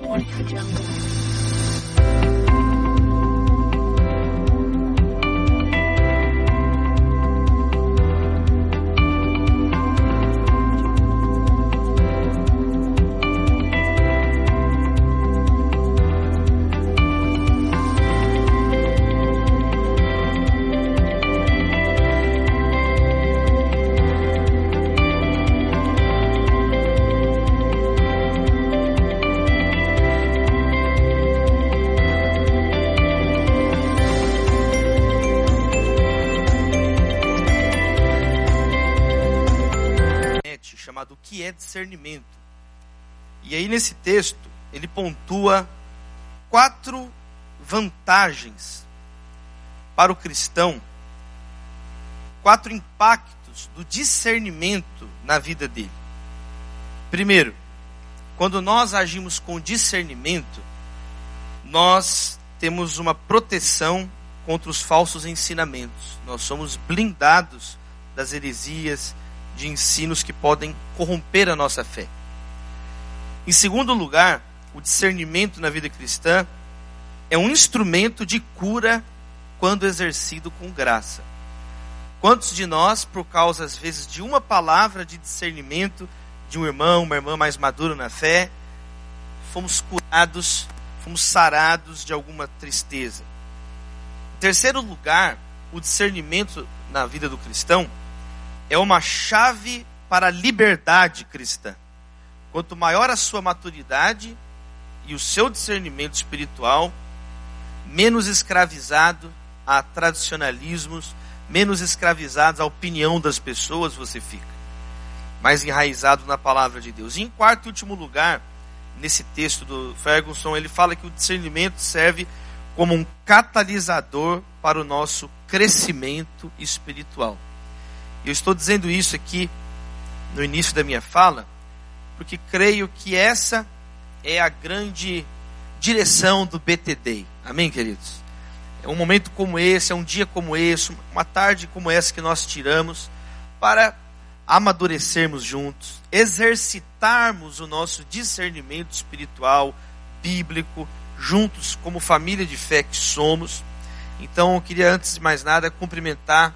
我可真。Discernimento. E aí nesse texto, ele pontua quatro vantagens para o cristão, quatro impactos do discernimento na vida dele. Primeiro, quando nós agimos com discernimento, nós temos uma proteção contra os falsos ensinamentos. Nós somos blindados das heresias, de ensinos que podem corromper a nossa fé. Em segundo lugar, o discernimento na vida cristã é um instrumento de cura quando exercido com graça. Quantos de nós, por causa às vezes de uma palavra de discernimento de um irmão, uma irmã mais madura na fé, fomos curados, fomos sarados de alguma tristeza? Em terceiro lugar, o discernimento na vida do cristão é uma chave para a liberdade cristã. Quanto maior a sua maturidade e o seu discernimento espiritual, menos escravizado a tradicionalismos, menos escravizado à opinião das pessoas você fica. Mais enraizado na palavra de Deus. E em quarto e último lugar, nesse texto do Ferguson, ele fala que o discernimento serve como um catalisador para o nosso crescimento espiritual. Eu estou dizendo isso aqui no início da minha fala, porque creio que essa é a grande direção do BTD. Amém, queridos? É um momento como esse, é um dia como esse, uma tarde como essa que nós tiramos para amadurecermos juntos, exercitarmos o nosso discernimento espiritual, bíblico, juntos como família de fé que somos. Então, eu queria antes de mais nada cumprimentar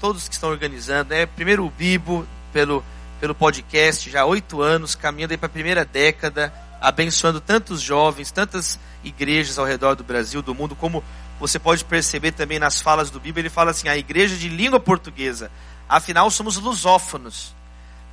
todos que estão organizando, né? Primeiro o Bibo, pelo, pelo podcast, já há oito anos, caminhando para a primeira década, abençoando tantos jovens, tantas igrejas ao redor do Brasil, do mundo, como você pode perceber também nas falas do Bibo, ele fala assim, a igreja de língua portuguesa, afinal somos lusófonos.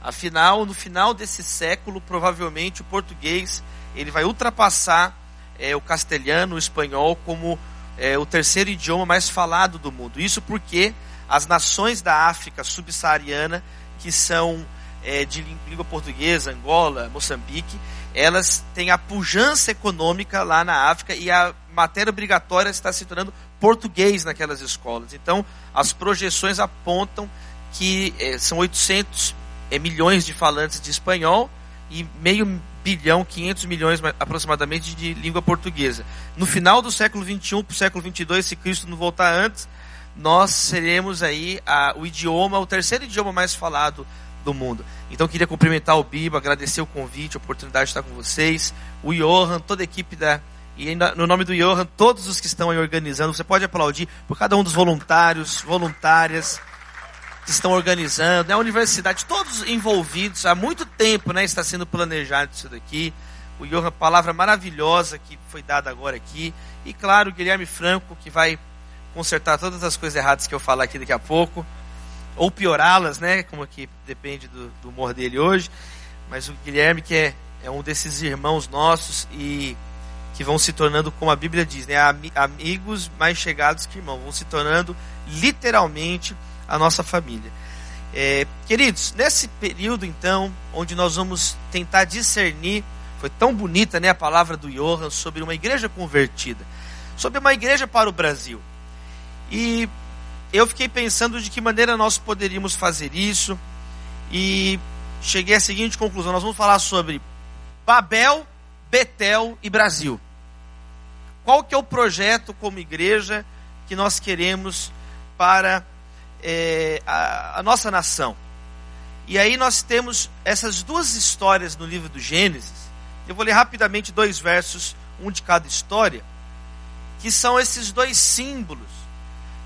Afinal, no final desse século, provavelmente o português ele vai ultrapassar é, o castelhano, o espanhol, como é, o terceiro idioma mais falado do mundo. Isso porque as nações da África subsaariana, que são é, de língua portuguesa, Angola, Moçambique, elas têm a pujança econômica lá na África e a matéria obrigatória está se tornando português naquelas escolas. Então, as projeções apontam que é, são 800 é, milhões de falantes de espanhol e meio bilhão, 500 milhões aproximadamente de língua portuguesa. No final do século 21 para o século 22, se Cristo não voltar antes, nós seremos aí a, o idioma, o terceiro idioma mais falado do mundo. Então queria cumprimentar o Biba, agradecer o convite, a oportunidade de estar com vocês, o Johan, toda a equipe da e no nome do Johan, todos os que estão aí organizando, você pode aplaudir por cada um dos voluntários, voluntárias que estão organizando, né, a universidade, todos envolvidos, há muito tempo, né, está sendo planejado isso daqui. O Johan, palavra maravilhosa que foi dada agora aqui. E claro, o Guilherme Franco, que vai consertar todas as coisas erradas que eu falar aqui daqui a pouco, ou piorá-las, né? Como que depende do, do, humor dele hoje. Mas o Guilherme, que é, é um desses irmãos nossos e que vão se tornando, como a Bíblia diz, né? amigos mais chegados que irmãos, vão se tornando literalmente a nossa família. É, queridos, nesse período então, onde nós vamos tentar discernir, foi tão bonita né, a palavra do Johan sobre uma igreja convertida, sobre uma igreja para o Brasil. E eu fiquei pensando de que maneira nós poderíamos fazer isso. E cheguei à seguinte conclusão: nós vamos falar sobre Babel, Betel e Brasil. Qual que é o projeto como igreja que nós queremos para é, a, a nossa nação? E aí nós temos essas duas histórias no livro do Gênesis Eu vou ler rapidamente dois versos, um de cada história, que são esses dois símbolos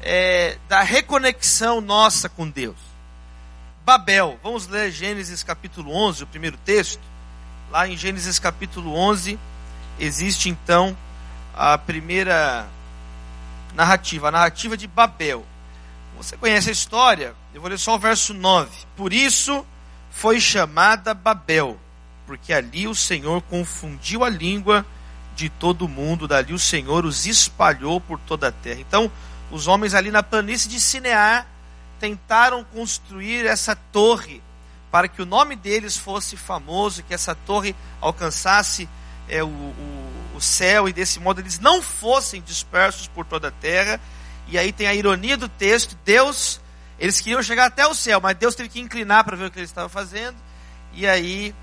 é, da reconexão nossa com Deus. Babel, vamos ler Gênesis capítulo 11, o primeiro texto. Lá em Gênesis capítulo 11, existe então a primeira narrativa, a narrativa de Babel. Você conhece a história? Eu vou ler só o verso 9. Por isso foi chamada Babel, porque ali o Senhor confundiu a língua de todo mundo, dali o Senhor os espalhou por toda a terra. Então, os homens ali na planície de Sinear tentaram construir essa torre para que o nome deles fosse famoso, que essa torre alcançasse é, o, o, o céu e desse modo eles não fossem dispersos por toda a terra. E aí tem a ironia do texto: Deus, eles queriam chegar até o céu, mas Deus teve que inclinar para ver o que eles estavam fazendo. E aí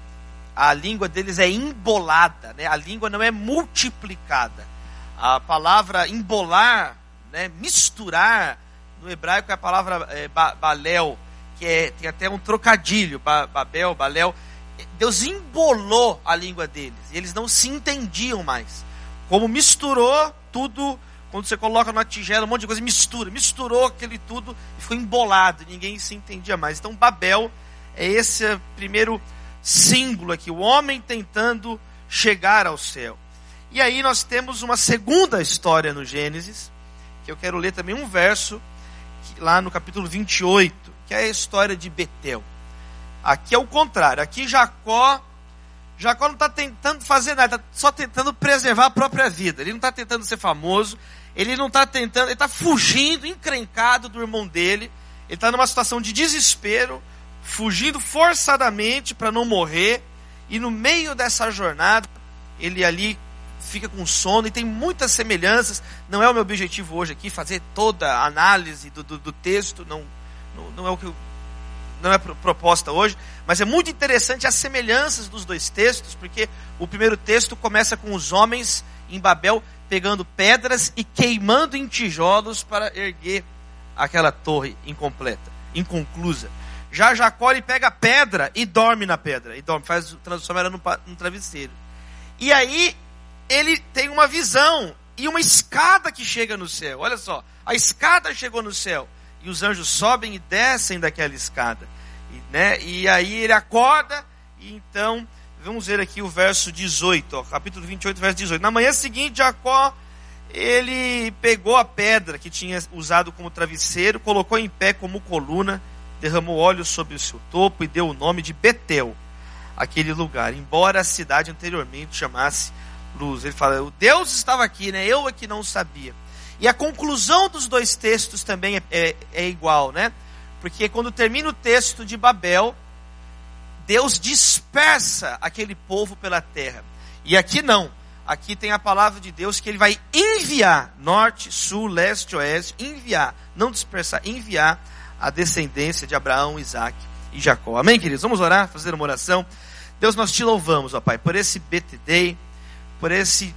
a língua deles é embolada, né? a língua não é multiplicada. A palavra embolar, né? misturar, no hebraico é a palavra é, balel, que é, tem até um trocadilho, Babel, Balel. Deus embolou a língua deles, e eles não se entendiam mais. Como misturou tudo, quando você coloca numa tigela um monte de coisa, mistura, misturou aquele tudo e ficou embolado, ninguém se entendia mais. Então Babel é esse primeiro símbolo aqui, o homem tentando chegar ao céu. E aí nós temos uma segunda história no Gênesis, eu quero ler também um verso, lá no capítulo 28, que é a história de Betel. Aqui é o contrário, aqui Jacó, Jacó não está tentando fazer nada, está só tentando preservar a própria vida. Ele não está tentando ser famoso, ele não está tentando, ele está fugindo, encrencado do irmão dele, ele está numa situação de desespero, fugindo forçadamente para não morrer, e no meio dessa jornada, ele ali fica com sono e tem muitas semelhanças. Não é o meu objetivo hoje aqui fazer toda a análise do, do, do texto, não, não, não, é o que eu, não é proposta hoje, mas é muito interessante as semelhanças dos dois textos, porque o primeiro texto começa com os homens em Babel pegando pedras e queimando em tijolos para erguer aquela torre incompleta, inconclusa. Já Jacó ele pega pedra e dorme na pedra. E dorme, faz transforma ela num, travesseiro. E aí ele tem uma visão e uma escada que chega no céu. Olha só, a escada chegou no céu. E os anjos sobem e descem daquela escada. E, né, e aí ele acorda, e então, vamos ver aqui o verso 18, ó, capítulo 28, verso 18. Na manhã seguinte, Jacó, ele pegou a pedra que tinha usado como travesseiro, colocou em pé como coluna derramou óleo sobre o seu topo e deu o nome de Betel, aquele lugar, embora a cidade anteriormente chamasse Luz. Ele fala, o Deus estava aqui, né? Eu é que não sabia. E a conclusão dos dois textos também é, é, é igual, né? Porque quando termina o texto de Babel, Deus dispersa aquele povo pela terra. E aqui não. Aqui tem a palavra de Deus que ele vai enviar, norte, sul, leste, oeste, enviar, não dispersar, enviar a descendência de Abraão, Isaac e Jacó. Amém, queridos? Vamos orar, fazer uma oração. Deus, nós te louvamos, ó Pai, por esse BTD, por esse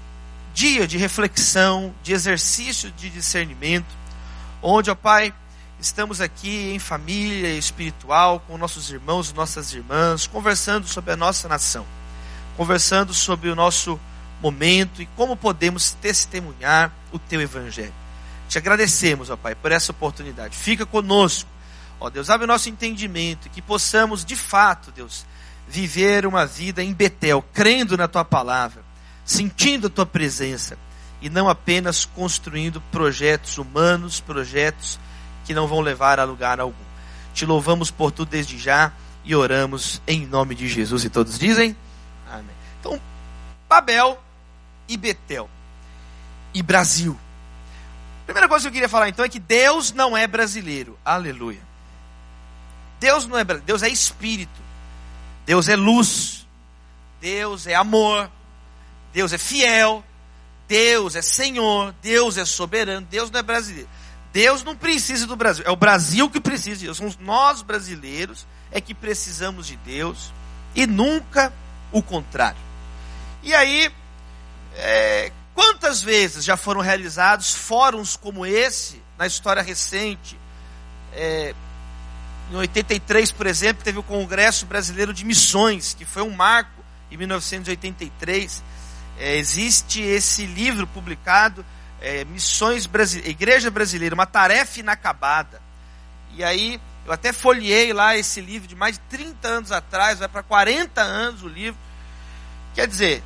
dia de reflexão, de exercício de discernimento, onde, ó Pai, estamos aqui em família espiritual, com nossos irmãos e nossas irmãs, conversando sobre a nossa nação, conversando sobre o nosso momento e como podemos testemunhar o Teu Evangelho. Te agradecemos, ó Pai, por essa oportunidade. Fica conosco, ó Deus, abre o nosso entendimento, que possamos, de fato, Deus, viver uma vida em Betel, crendo na Tua palavra, sentindo a Tua presença, e não apenas construindo projetos humanos, projetos que não vão levar a lugar algum. Te louvamos por tudo desde já e oramos em nome de Jesus. E todos dizem Amém. Então, Babel e Betel e Brasil. Primeira coisa que eu queria falar então é que Deus não é brasileiro. Aleluia. Deus não é Deus é espírito. Deus é luz. Deus é amor. Deus é fiel. Deus é Senhor. Deus é soberano. Deus não é brasileiro. Deus não precisa do Brasil. É o Brasil que precisa de Deus. Somos nós brasileiros é que precisamos de Deus e nunca o contrário. E aí, é, Quantas vezes já foram realizados fóruns como esse na história recente? É, em 83, por exemplo, teve o Congresso Brasileiro de Missões, que foi um marco em 1983, é, existe esse livro publicado, é, Missões Brasile... Igreja Brasileira, uma tarefa inacabada. E aí, eu até folhei lá esse livro de mais de 30 anos atrás, vai para 40 anos o livro. Quer dizer,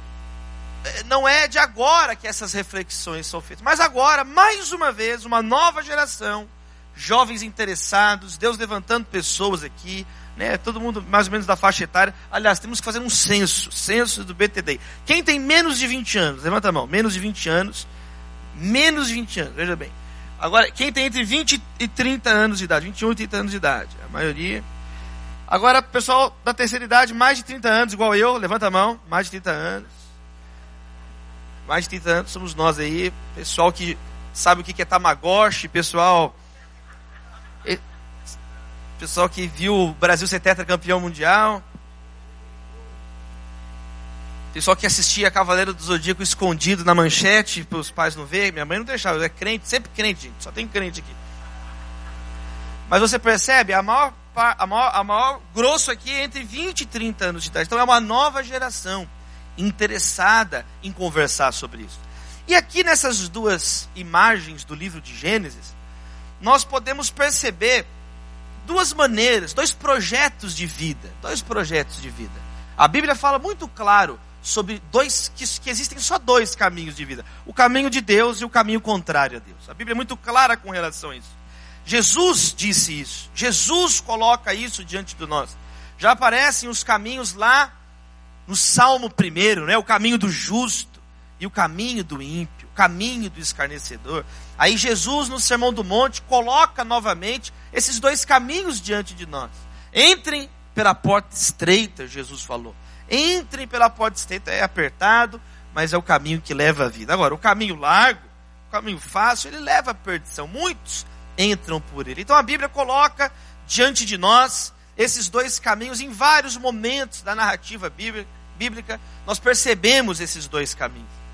é, não é de agora que essas reflexões são feitas, mas agora, mais uma vez, uma nova geração, jovens interessados, Deus levantando pessoas aqui, né, todo mundo mais ou menos da faixa etária. Aliás, temos que fazer um censo, censo do BTD. Quem tem menos de 20 anos? Levanta a mão. Menos de 20 anos. Menos de 20 anos, veja bem. Agora, quem tem entre 20 e 30 anos de idade? 21 e 30 anos de idade. A maioria. Agora, pessoal da terceira idade, mais de 30 anos, igual eu, levanta a mão. Mais de 30 anos. Mais de 30 anos somos nós aí. Pessoal que sabe o que é Tamagotchi, pessoal Pessoal que viu o Brasil ser tetracampeão mundial. Pessoal que assistia Cavaleiro do Zodíaco escondido na manchete para os pais não verem. Minha mãe não deixava, é crente, sempre crente, gente. Só tem crente aqui. Mas você percebe, a maior, a maior, a maior grosso aqui é entre 20 e 30 anos de idade. Então é uma nova geração interessada em conversar sobre isso. E aqui nessas duas imagens do livro de Gênesis, nós podemos perceber duas maneiras, dois projetos de vida. Dois projetos de vida. A Bíblia fala muito claro sobre dois, que, que, existem só dois caminhos de vida: o caminho de Deus e o caminho contrário a Deus. A Bíblia é muito clara com relação a isso. Jesus disse isso. Jesus coloca isso diante de nós. Já aparecem os caminhos lá no Salmo primeiro, né? O caminho do justo e o caminho do ímpio, caminho do escarnecedor. Aí Jesus, no Sermão do Monte, coloca novamente esses dois caminhos diante de nós. Entrem pela porta estreita, Jesus falou. Entrem pela porta estreita, é apertado, mas é o caminho que leva à vida. Agora, o caminho largo, o caminho fácil, ele leva à perdição. Muitos entram por ele. Então a Bíblia coloca diante de nós esses dois caminhos em vários momentos da narrativa bíblica. Nós percebemos esses dois caminhos.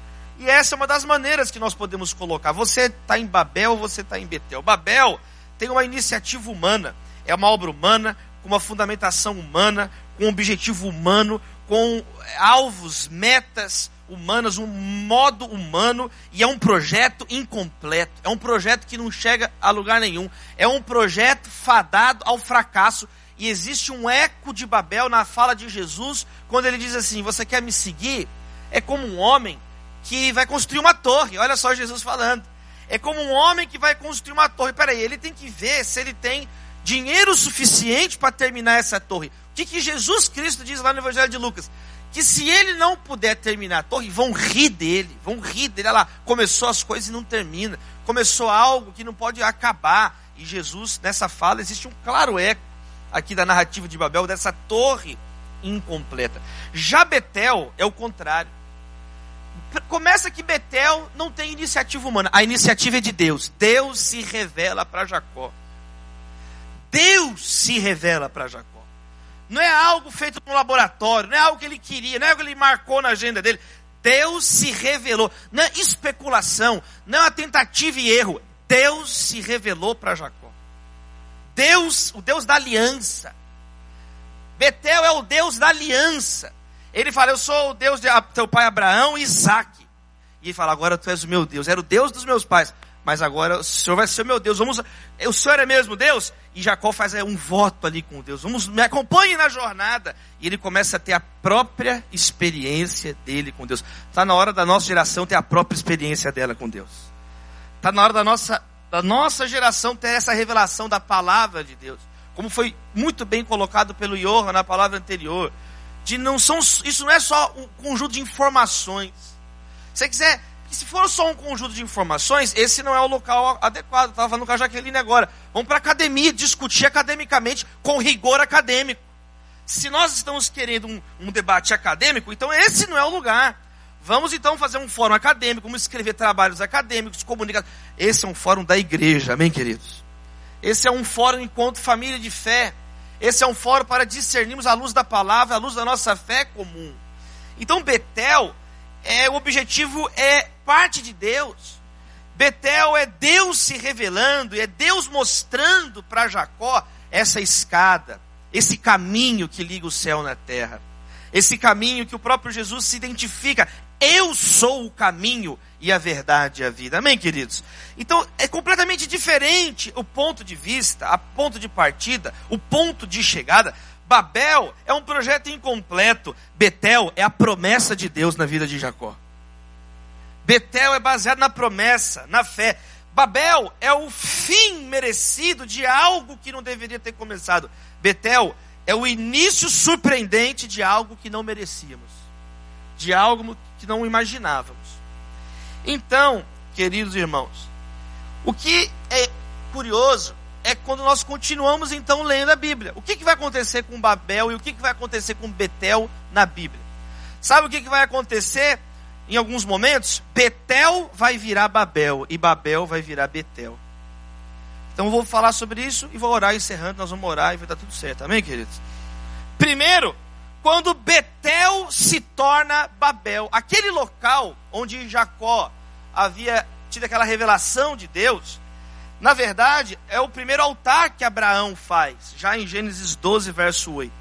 E essa é uma das maneiras que nós podemos colocar. Você está em Babel, você está em Betel. Babel tem uma iniciativa humana, é uma obra humana, com uma fundamentação humana, com um objetivo humano, com alvos, metas humanas, um modo humano, e é um projeto incompleto. É um projeto que não chega a lugar nenhum. É um projeto fadado ao fracasso. E existe um eco de Babel na fala de Jesus, quando ele diz assim: Você quer me seguir? É como um homem que vai construir uma torre. Olha só Jesus falando. É como um homem que vai construir uma torre. Peraí, ele tem que ver se ele tem dinheiro suficiente para terminar essa torre. O que, que Jesus Cristo diz lá no Evangelho de Lucas? Que se ele não puder terminar a torre, vão rir dele, vão rir dele. Olha lá, começou as coisas e não termina. Começou algo que não pode acabar. E Jesus, nessa fala, existe um claro eco aqui da narrativa de Babel, dessa torre incompleta. Já Betel é o contrário. Começa que Betel não tem iniciativa humana. A iniciativa é de Deus. Deus se revela para Jacó. Deus se revela para Jacó. Não é algo feito no laboratório, não é algo que ele queria, não é algo que ele marcou na agenda dele. Deus se revelou. Não é especulação, não é uma tentativa e erro. Deus se revelou para Jacó. Deus, o Deus da aliança. Betel é o Deus da aliança. Ele fala: Eu sou o Deus de teu pai Abraão e Isaac. E ele fala: Agora tu és o meu Deus. Era o Deus dos meus pais. Mas agora o Senhor vai ser o meu Deus. Vamos, o Senhor é mesmo Deus? E Jacó faz um voto ali com Deus. Vamos, me acompanhe na jornada. E ele começa a ter a própria experiência dele com Deus. Está na hora da nossa geração ter a própria experiência dela com Deus. Está na hora da nossa, da nossa geração ter essa revelação da palavra de Deus. Como foi muito bem colocado pelo Johan na palavra anterior de não são, isso não é só um conjunto de informações. Se você quiser, se for só um conjunto de informações, esse não é o local adequado. Estava falando com a Jaqueline agora. Vamos para a academia, discutir academicamente, com rigor acadêmico. Se nós estamos querendo um, um debate acadêmico, então esse não é o lugar. Vamos então fazer um fórum acadêmico, vamos escrever trabalhos acadêmicos, comunicar. Esse é um fórum da igreja, amém, queridos? Esse é um fórum enquanto família de fé. Esse é um fórum para discernirmos a luz da palavra, a luz da nossa fé comum. Então Betel, é, o objetivo é parte de Deus. Betel é Deus se revelando, é Deus mostrando para Jacó essa escada, esse caminho que liga o céu na terra. Esse caminho que o próprio Jesus se identifica. Eu sou o caminho e a verdade e a vida. Amém, queridos? Então, é completamente diferente o ponto de vista, a ponto de partida, o ponto de chegada. Babel é um projeto incompleto. Betel é a promessa de Deus na vida de Jacó. Betel é baseado na promessa, na fé. Babel é o fim merecido de algo que não deveria ter começado. Betel é o início surpreendente de algo que não merecíamos, de algo que não imaginávamos. Então, queridos irmãos, o que é curioso é quando nós continuamos então lendo a Bíblia. O que, que vai acontecer com Babel e o que, que vai acontecer com Betel na Bíblia? Sabe o que, que vai acontecer? em alguns momentos, Betel vai virar Babel e Babel vai virar Betel. Então eu vou falar sobre isso e vou orar encerrando, nós vamos orar e vai dar tudo certo. Amém, queridos? Primeiro, quando Betel se torna Babel, aquele local onde Jacó havia tido aquela revelação de Deus, na verdade, é o primeiro altar que Abraão faz, já em Gênesis 12, verso 8.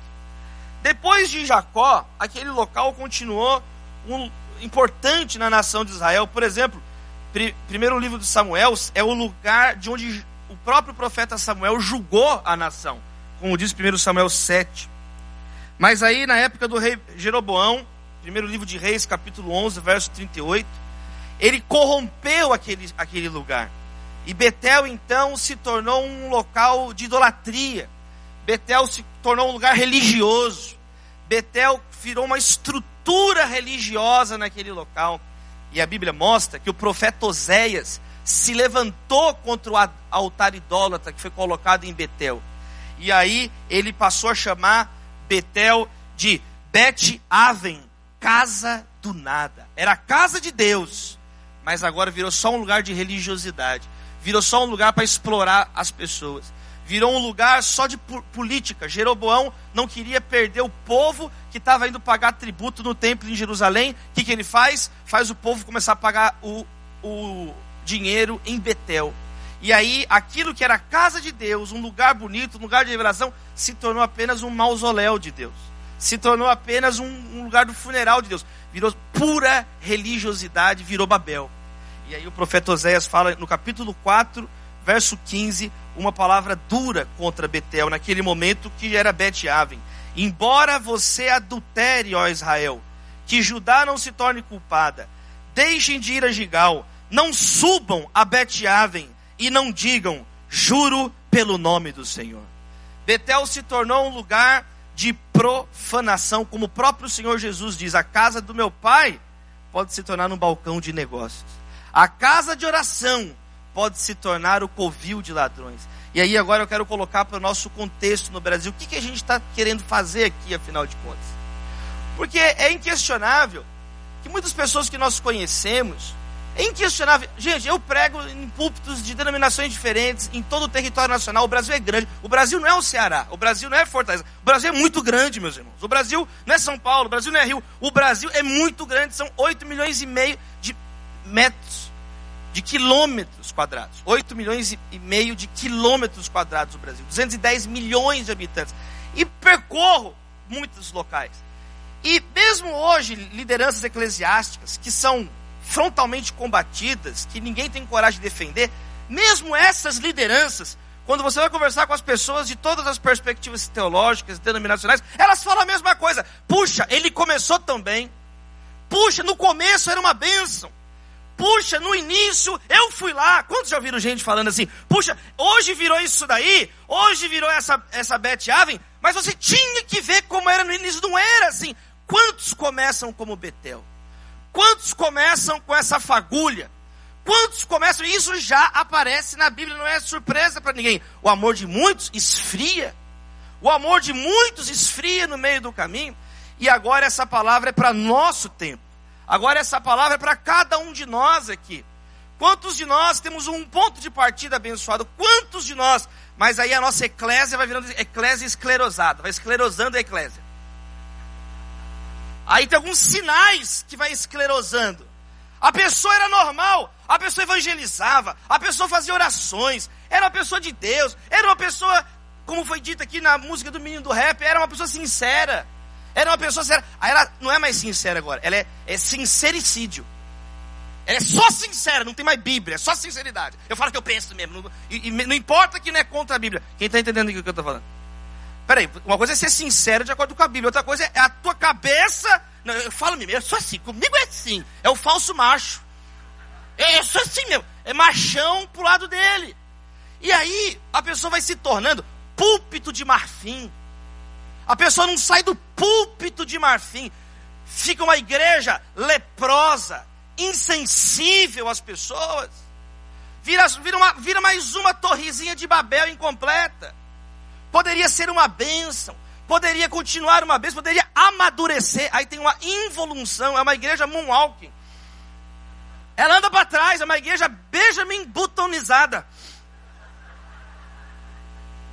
Depois de Jacó, aquele local continuou um, importante na nação de Israel. Por exemplo, pr primeiro livro de Samuel é o lugar de onde o próprio profeta Samuel julgou a nação, como diz 1 Samuel 7. Mas aí, na época do rei Jeroboão, primeiro livro de Reis, capítulo 11, verso 38, ele corrompeu aquele, aquele lugar. E Betel, então, se tornou um local de idolatria. Betel se tornou um lugar religioso. Betel virou uma estrutura religiosa naquele local. E a Bíblia mostra que o profeta Oséias se levantou contra o altar idólatra que foi colocado em Betel. E aí ele passou a chamar Betel de Bet Aven, casa do nada. Era a casa de Deus, mas agora virou só um lugar de religiosidade. Virou só um lugar para explorar as pessoas virou um lugar só de política. Jeroboão não queria perder o povo que estava indo pagar tributo no templo em Jerusalém. O que, que ele faz? Faz o povo começar a pagar o, o dinheiro em Betel. E aí, aquilo que era a casa de Deus, um lugar bonito, um lugar de revelação, se tornou apenas um mausoléu de Deus. Se tornou apenas um, um lugar do funeral de Deus. Virou pura religiosidade, virou Babel. E aí o profeta Oséias fala no capítulo 4, verso 15, uma palavra dura contra Betel, naquele momento que era Bet-Aven. Embora você adultere, ó Israel, que Judá não se torne culpada, deixem de ir a Gigal, não subam a Bet-Aven e não digam, juro pelo nome do Senhor. Betel se tornou um lugar de profanação, como o próprio Senhor Jesus diz: a casa do meu pai pode se tornar um balcão de negócios. A casa de oração pode se tornar o covil de ladrões. E aí agora eu quero colocar para o nosso contexto no Brasil. O que, que a gente está querendo fazer aqui, afinal de contas? Porque é inquestionável que muitas pessoas que nós conhecemos, é inquestionável. Gente, eu prego em púlpitos de denominações diferentes, em todo o território nacional. O Brasil é grande. O Brasil não é o Ceará. O Brasil não é Fortaleza. O Brasil é muito grande, meus irmãos. O Brasil não é São Paulo. O Brasil não é Rio. O Brasil é muito grande. São 8 milhões e meio de metros de quilômetros quadrados. 8 milhões e meio de quilômetros quadrados no Brasil. 210 milhões de habitantes. E percorro muitos locais. E mesmo hoje, lideranças eclesiásticas que são frontalmente combatidas, que ninguém tem coragem de defender, mesmo essas lideranças, quando você vai conversar com as pessoas de todas as perspectivas teológicas, denominacionais, elas falam a mesma coisa. Puxa, ele começou tão bem. Puxa, no começo era uma bênção. Puxa, no início eu fui lá. Quantos já ouviram gente falando assim? Puxa, hoje virou isso daí, hoje virou essa, essa Beth Aven, mas você tinha que ver como era no início, não era assim. Quantos começam como Betel? Quantos começam com essa fagulha? Quantos começam? Isso já aparece na Bíblia, não é surpresa para ninguém. O amor de muitos esfria. O amor de muitos esfria no meio do caminho. E agora essa palavra é para nosso tempo. Agora, essa palavra é para cada um de nós aqui. Quantos de nós temos um ponto de partida abençoado? Quantos de nós? Mas aí a nossa eclésia vai virando eclésia esclerosada, vai esclerosando a eclésia. Aí tem alguns sinais que vai esclerosando. A pessoa era normal, a pessoa evangelizava, a pessoa fazia orações, era uma pessoa de Deus, era uma pessoa, como foi dito aqui na música do menino do rap, era uma pessoa sincera. Era uma pessoa séria. Aí ela não é mais sincera agora, ela é, é sincericídio. Ela é só sincera, não tem mais Bíblia, é só sinceridade. Eu falo que eu penso mesmo. Não, e, e, não importa que não é contra a Bíblia. Quem está entendendo o que eu estou falando? Peraí, uma coisa é ser sincero de acordo com a Bíblia, outra coisa é a tua cabeça. Não, eu falo mesmo, eu sou assim, comigo é assim. É o falso macho. Eu, eu sou assim mesmo. É machão pro lado dele. E aí a pessoa vai se tornando púlpito de marfim. A pessoa não sai do púlpito de marfim. Fica uma igreja leprosa, insensível às pessoas. Vira, vira, uma, vira mais uma torrezinha de Babel incompleta. Poderia ser uma bênção, poderia continuar uma bênção, poderia amadurecer. Aí tem uma involução, é uma igreja moonwalking. Ela anda para trás, é uma igreja Benjamin Buttonizada.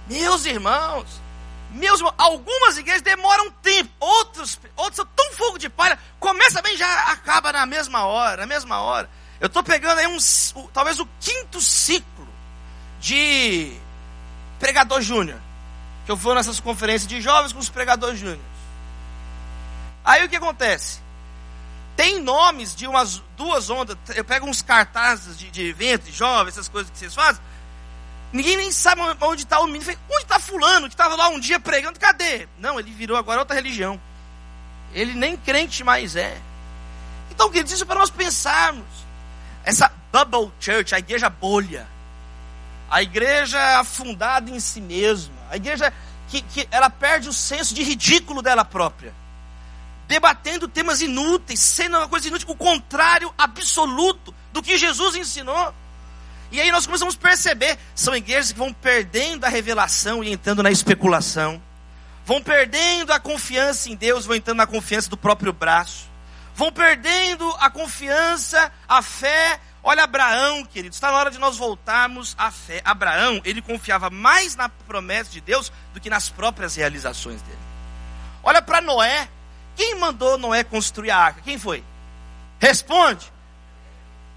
Meus irmãos, meus irmãos, algumas igrejas demoram tempo, outros, outros são tão fogo de palha, começa bem já acaba na mesma hora, na mesma hora. Eu estou pegando aí um, talvez o quinto ciclo de pregador júnior, que eu vou nessas conferências de jovens com os pregadores júniores. Aí o que acontece? Tem nomes de umas duas ondas, eu pego uns cartazes de, de evento, de jovens, essas coisas que vocês fazem, Ninguém nem sabe onde está o menino. Onde está fulano que estava lá um dia pregando? Cadê? Não, ele virou agora outra religião. Ele nem crente mais é. Então, queridos, isso é para nós pensarmos. Essa bubble church, a igreja bolha. A igreja afundada em si mesma. A igreja que, que ela perde o senso de ridículo dela própria. Debatendo temas inúteis, sendo uma coisa inútil, o contrário absoluto do que Jesus ensinou. E aí nós começamos a perceber, são igrejas que vão perdendo a revelação e entrando na especulação. Vão perdendo a confiança em Deus, vão entrando na confiança do próprio braço. Vão perdendo a confiança, a fé. Olha Abraão, querido, está na hora de nós voltarmos à fé. Abraão, ele confiava mais na promessa de Deus do que nas próprias realizações dele. Olha para Noé. Quem mandou Noé construir a arca? Quem foi? Responde.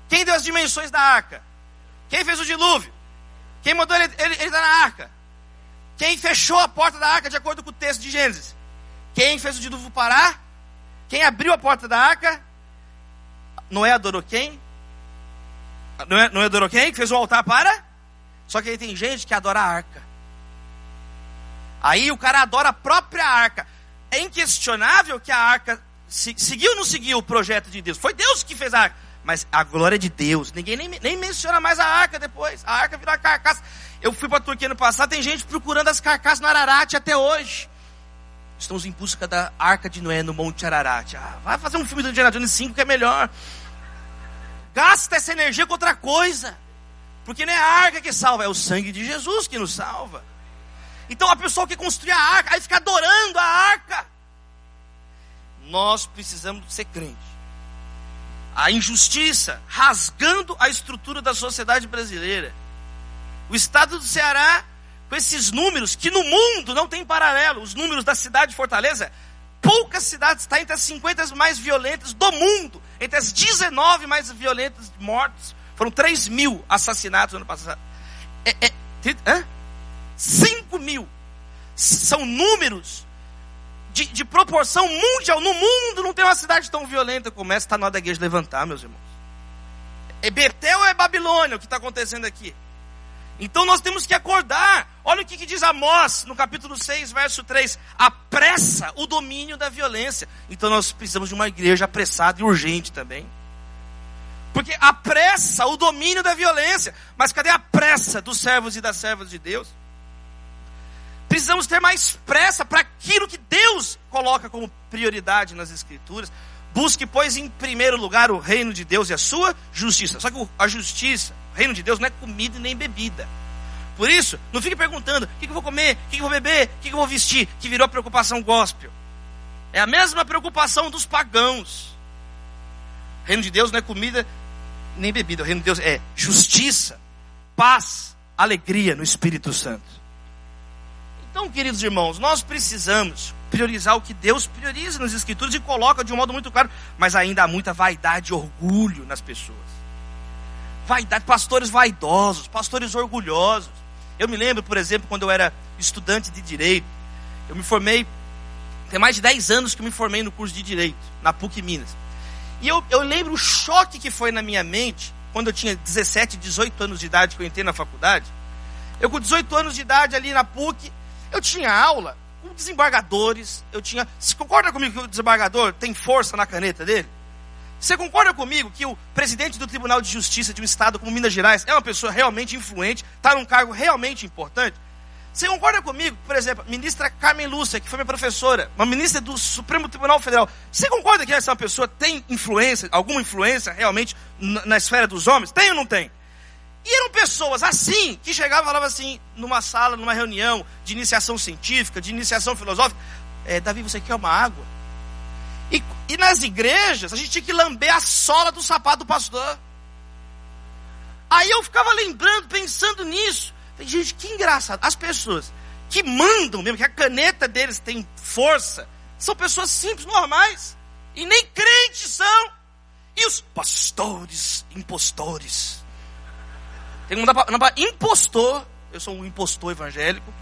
Quem deu as dimensões da arca? Quem fez o dilúvio? Quem mandou ele, ele, ele estar na arca? Quem fechou a porta da arca de acordo com o texto de Gênesis? Quem fez o dilúvio parar? Quem abriu a porta da arca? Noé adorou quem? Noé, Noé adorou quem? Que fez o altar para? Só que aí tem gente que adora a arca. Aí o cara adora a própria arca. É inquestionável que a arca seguiu ou não seguiu o projeto de Deus. Foi Deus que fez a arca mas a glória de Deus. Ninguém nem, nem menciona mais a arca depois. A arca virou a carcaça. Eu fui para a Turquia no passado, tem gente procurando as carcaças no Ararat até hoje. Estamos em busca da arca de Noé no Monte Ararat. Ah, vai fazer um filme do Indiana Jones 5 que é melhor. Gasta essa energia com outra coisa. Porque não é a arca que salva, é o sangue de Jesus que nos salva. Então a pessoa que construir a arca, aí fica adorando a arca. Nós precisamos ser crentes a injustiça, rasgando a estrutura da sociedade brasileira. O estado do Ceará, com esses números, que no mundo não tem paralelo, os números da cidade de Fortaleza, poucas cidades está entre as 50 mais violentas do mundo, entre as 19 mais violentas mortes. Foram 3 mil assassinatos no ano passado. É, é, hã? 5 mil. São números de, de, proporção mundial. No mundo não tem uma cidade tão violenta como essa. Está na hora da igreja levantar, meus irmãos. É Betel ou é Babilônia o que está acontecendo aqui? Então nós temos que acordar. Olha o que, que diz Amós no capítulo 6, verso 3. Apressa o domínio da violência. Então nós precisamos de uma igreja apressada e urgente também. Porque apressa o domínio da violência. Mas cadê a pressa dos servos e das servas de Deus? Precisamos ter mais pressa para aquilo que Deus coloca como prioridade nas Escrituras. Busque, pois, em primeiro lugar o reino de Deus e a sua justiça. Só que a justiça, reino de Deus, não é comida nem bebida. Por isso, não fique perguntando: o que, eu vou comer, o que, eu vou beber, o que, eu vou vestir, que virou a preocupação gospel. É a mesma preocupação dos pagãos. Reino de Deus não é comida nem bebida. O reino de Deus é justiça, paz, alegria no Espírito Santo. Então, queridos irmãos, nós precisamos priorizar o que Deus prioriza nas Escrituras e coloca de um modo muito claro, mas ainda há muita vaidade e orgulho nas pessoas. Vaidade, pastores vaidosos, pastores orgulhosos. Eu me lembro, por exemplo, quando eu era estudante de direito, eu me formei Tem mais de 10 anos que eu me formei no curso de Direito, na PUC Minas. E eu, eu lembro o choque que foi na minha mente, quando eu tinha 17, 18 anos de idade, que eu entrei na faculdade. Eu com 18 anos de idade ali na PUC, eu tinha aula com desembargadores, eu tinha... Você concorda comigo que o desembargador tem força na caneta dele? Você concorda comigo que o presidente do Tribunal de Justiça de um estado como Minas Gerais é uma pessoa realmente influente, está num cargo realmente importante? Você concorda comigo, por exemplo, ministra Carmen Lúcia, que foi minha professora, uma ministra do Supremo Tribunal Federal, você concorda que essa pessoa tem influência, alguma influência realmente na, na esfera dos homens? Tem ou não tem? E eram pessoas assim, que chegavam e falavam assim, numa sala, numa reunião de iniciação científica, de iniciação filosófica, é, Davi, você quer uma água? E, e nas igrejas, a gente tinha que lamber a sola do sapato do pastor. Aí eu ficava lembrando, pensando nisso. Gente, que engraçado. As pessoas que mandam mesmo, que a caneta deles tem força, são pessoas simples, normais. E nem crentes são. E os pastores, impostores. Tem que mandar para impostor. Eu sou um impostor evangélico.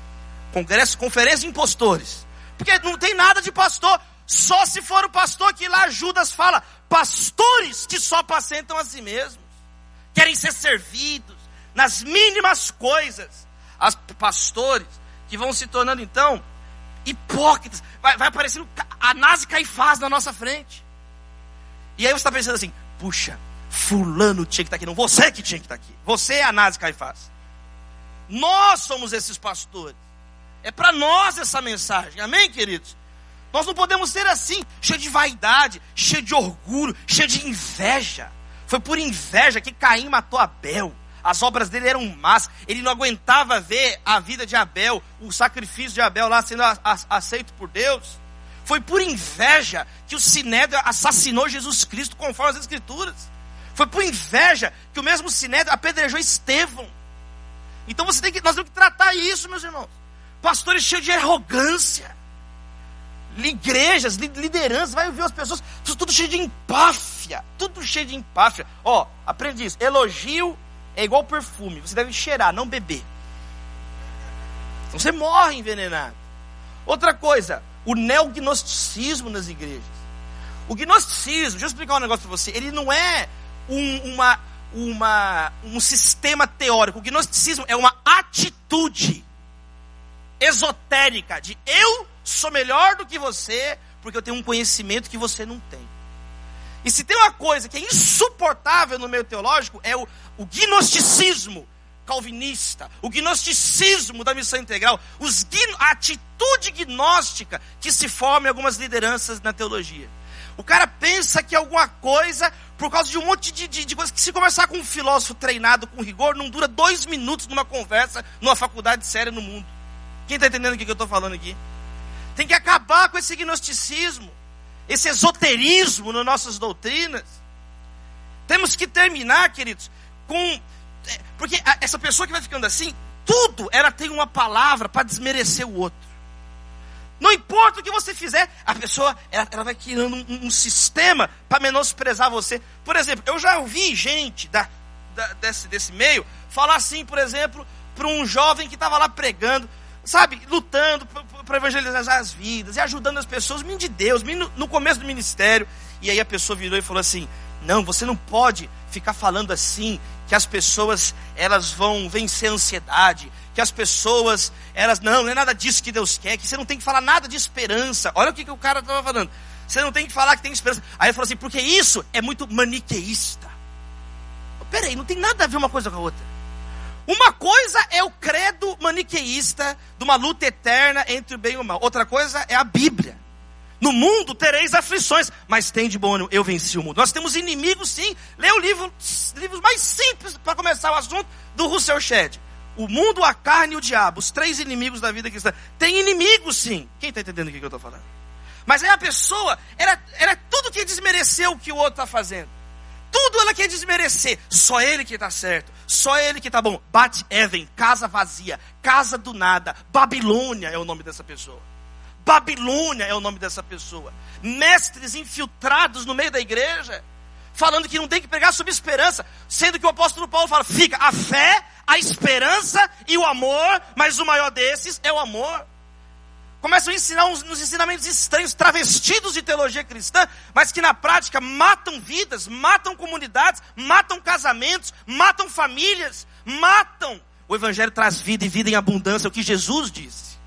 Congresso, conferência de impostores. Porque não tem nada de pastor. Só se for o pastor que lá Judas fala. Pastores que só apacentam a si mesmos. Querem ser servidos nas mínimas coisas. As pastores que vão se tornando então hipócritas. Vai, vai aparecendo Anás e Caifás na nossa frente. E aí você está pensando assim: puxa, Fulano tinha que estar tá aqui. Não, você que tinha que estar tá aqui. Você é Anás e Caifás. Nós somos esses pastores. É para nós essa mensagem. Amém, queridos? Nós não podemos ser assim, cheio de vaidade, cheio de orgulho, cheio de inveja. Foi por inveja que Caim matou Abel. As obras dele eram más. Ele não aguentava ver a vida de Abel, o sacrifício de Abel lá sendo aceito por Deus. Foi por inveja que o Sinédrio assassinou Jesus Cristo conforme as Escrituras. Foi por inveja que o mesmo Sinédrio apedrejou Estevão. Então você tem que, nós temos que tratar isso, meus irmãos. Pastores cheios de arrogância. Igrejas, lideranças, vai ouvir as pessoas, tudo cheio de empáfia. Tudo cheio de empáfia. Ó, aprende isso. Elogio é igual perfume. Você deve cheirar, não beber. Então você morre envenenado. Outra coisa, o neognosticismo nas igrejas. O gnosticismo, deixa eu explicar um negócio para você. Ele não é um, uma, uma, um sistema teórico. O gnosticismo é uma atitude esotérica de eu sou melhor do que você porque eu tenho um conhecimento que você não tem. E se tem uma coisa que é insuportável no meio teológico, é o, o gnosticismo calvinista, o gnosticismo da missão integral, os, a atitude gnóstica que se forma em algumas lideranças na teologia. O cara pensa que alguma coisa, por causa de um monte de, de, de coisas, que se conversar com um filósofo treinado com rigor, não dura dois minutos numa conversa numa faculdade séria no mundo. Quem está entendendo o que eu estou falando aqui? Tem que acabar com esse gnosticismo esse esoterismo nas nossas doutrinas. Temos que terminar, queridos, com. É, porque essa pessoa que vai ficando assim, tudo ela tem uma palavra para desmerecer o outro. Não importa o que você fizer, a pessoa ela, ela vai criando um, um sistema para menosprezar você. Por exemplo, eu já ouvi gente da, da, desse, desse meio falar assim, por exemplo, para um jovem que estava lá pregando sabe, lutando para evangelizar as vidas e ajudando as pessoas, menino de Deus, menino, no começo do ministério. E aí a pessoa virou e falou assim: Não, você não pode ficar falando assim, que as pessoas elas vão vencer a ansiedade, que as pessoas, elas, não, não é nada disso que Deus quer, que você não tem que falar nada de esperança. Olha o que, que o cara estava falando. Você não tem que falar que tem esperança. Aí ele falou assim, porque isso é muito maniqueísta. Peraí, não tem nada a ver uma coisa com a outra. Uma coisa é o credo maniqueísta de uma luta eterna entre o bem e o mal. Outra coisa é a Bíblia. No mundo tereis aflições, mas tem de bom ânimo, eu venci o mundo. Nós temos inimigos, sim. Lê o livro, livros mais simples para começar o assunto do Russell Shedd. O mundo, a carne e o diabo, os três inimigos da vida cristã. Tem inimigos, sim. Quem está entendendo o que eu estou falando? Mas aí a pessoa, era, era tudo que desmereceu o que o outro está fazendo. Tudo ela quer desmerecer. Só ele que está certo. Só ele que está bom. Bat Even, casa vazia, casa do nada. Babilônia é o nome dessa pessoa. Babilônia é o nome dessa pessoa. Mestres infiltrados no meio da igreja, falando que não tem que pregar sobre esperança, sendo que o apóstolo Paulo fala: fica a fé, a esperança e o amor, mas o maior desses é o amor. Começam a ensinar uns, uns, ensinamentos estranhos, travestidos de teologia cristã, mas que na prática matam vidas, matam comunidades, matam casamentos, matam famílias, matam. O Evangelho traz vida e vida em abundância, é o que Jesus disse.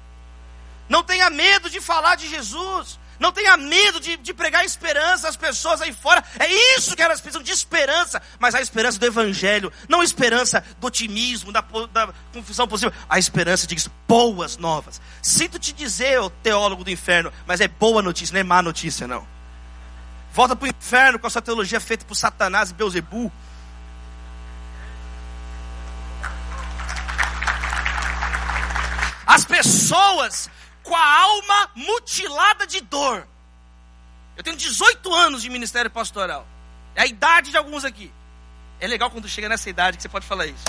Não tenha medo de falar de Jesus. Não tenha medo de, de, pregar esperança às pessoas aí fora. É isso que elas precisam de esperança. Mas a esperança do Evangelho. Não a esperança do otimismo, da, da confusão possível. A esperança de boas novas. Sinto te dizer, o teólogo do inferno, mas é boa notícia, não é má notícia, não. Volta para o inferno com a sua teologia feita por Satanás e Beuzebu. As pessoas com a alma mutilada de dor. Eu tenho 18 anos de ministério pastoral. É a idade de alguns aqui. É legal quando chega nessa idade que você pode falar isso.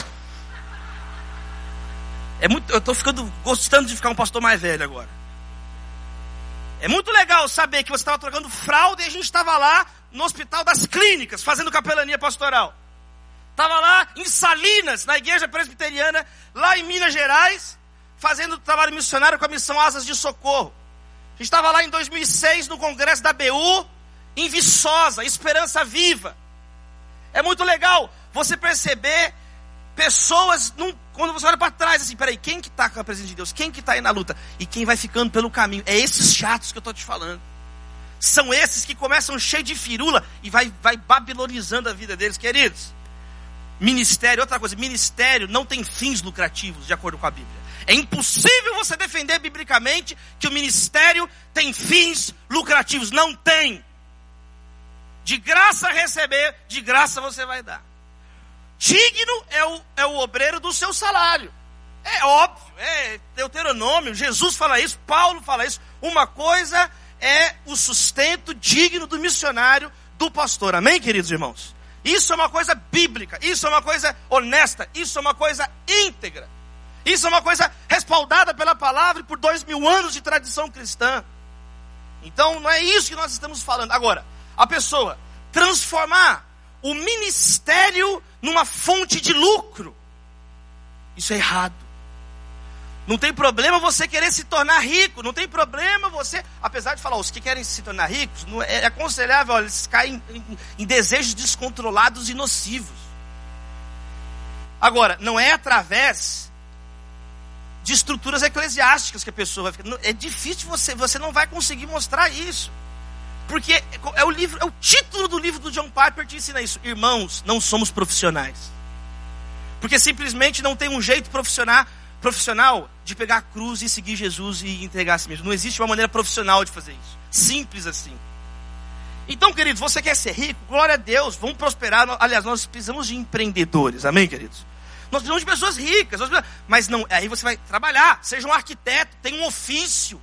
É muito, eu estou ficando gostando de ficar um pastor mais velho agora. É muito legal saber que você estava trocando fralda e a gente estava lá no hospital das clínicas, fazendo capelania pastoral. Estava lá em Salinas, na igreja presbiteriana, lá em Minas Gerais fazendo trabalho missionário com a missão Asas de Socorro. A gente estava lá em 2006 no congresso da BU, em Viçosa, Esperança Viva. É muito legal você perceber pessoas, num, quando você olha para trás, assim, peraí, quem que está com a presença de Deus? Quem que está aí na luta? E quem vai ficando pelo caminho? É esses chatos que eu estou te falando. São esses que começam cheio de firula e vai, vai babilonizando a vida deles, queridos. Ministério, outra coisa, ministério não tem fins lucrativos, de acordo com a Bíblia. É impossível você defender biblicamente que o ministério tem fins lucrativos. Não tem. De graça receber, de graça você vai dar. Digno é o, é o obreiro do seu salário. É óbvio, é Deuteronômio, Jesus fala isso, Paulo fala isso. Uma coisa é o sustento digno do missionário, do pastor. Amém, queridos irmãos? Isso é uma coisa bíblica, isso é uma coisa honesta, isso é uma coisa íntegra. Isso é uma coisa respaldada pela palavra e por dois mil anos de tradição cristã. Então não é isso que nós estamos falando. Agora, a pessoa transformar o ministério numa fonte de lucro, isso é errado. Não tem problema você querer se tornar rico, não tem problema você, apesar de falar, os que querem se tornar ricos, é, é aconselhável, eles caem em, em, em desejos descontrolados e nocivos. Agora, não é através de estruturas eclesiásticas que a pessoa vai ficar. É difícil você, você não vai conseguir mostrar isso. Porque é o livro, é o título do livro do John Piper te ensina isso. Irmãos, não somos profissionais. Porque simplesmente não tem um jeito profissional, profissional de pegar a cruz e seguir Jesus e entregar a si mesmo. Não existe uma maneira profissional de fazer isso. Simples assim. Então, queridos, você quer ser rico? Glória a Deus, vamos prosperar. Aliás, nós precisamos de empreendedores, amém, queridos? Nós precisamos de pessoas ricas. Mas não, aí você vai trabalhar. Seja um arquiteto, tem um ofício.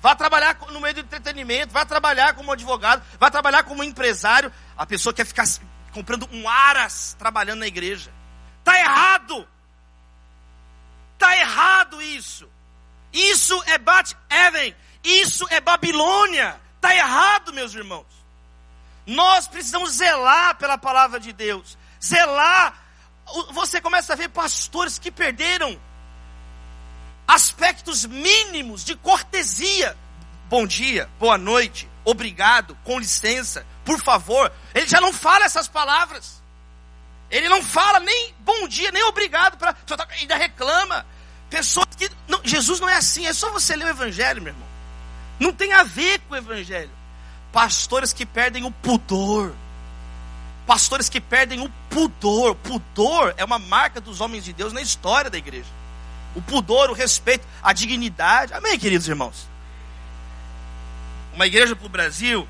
Vá trabalhar no meio do entretenimento, vá trabalhar como advogado, vá trabalhar como empresário. A pessoa quer ficar comprando um aras trabalhando na igreja. Está errado. Está errado isso. Isso é Bat-Even. Isso é Babilônia. Está errado, meus irmãos. Nós precisamos zelar pela palavra de Deus. Zelar você começa a ver pastores que perderam aspectos mínimos de cortesia. Bom dia, boa noite, obrigado, com licença, por favor. Ele já não fala essas palavras. Ele não fala nem bom dia, nem obrigado tá, ainda reclama. Pessoas que não, Jesus não é assim, é só você ler o evangelho, meu irmão. Não tem a ver com o evangelho. Pastores que perdem o pudor Pastores que perdem o pudor. Pudor é uma marca dos homens de Deus na história da igreja. O pudor, o respeito, a dignidade. Amém, queridos irmãos? Uma igreja para o Brasil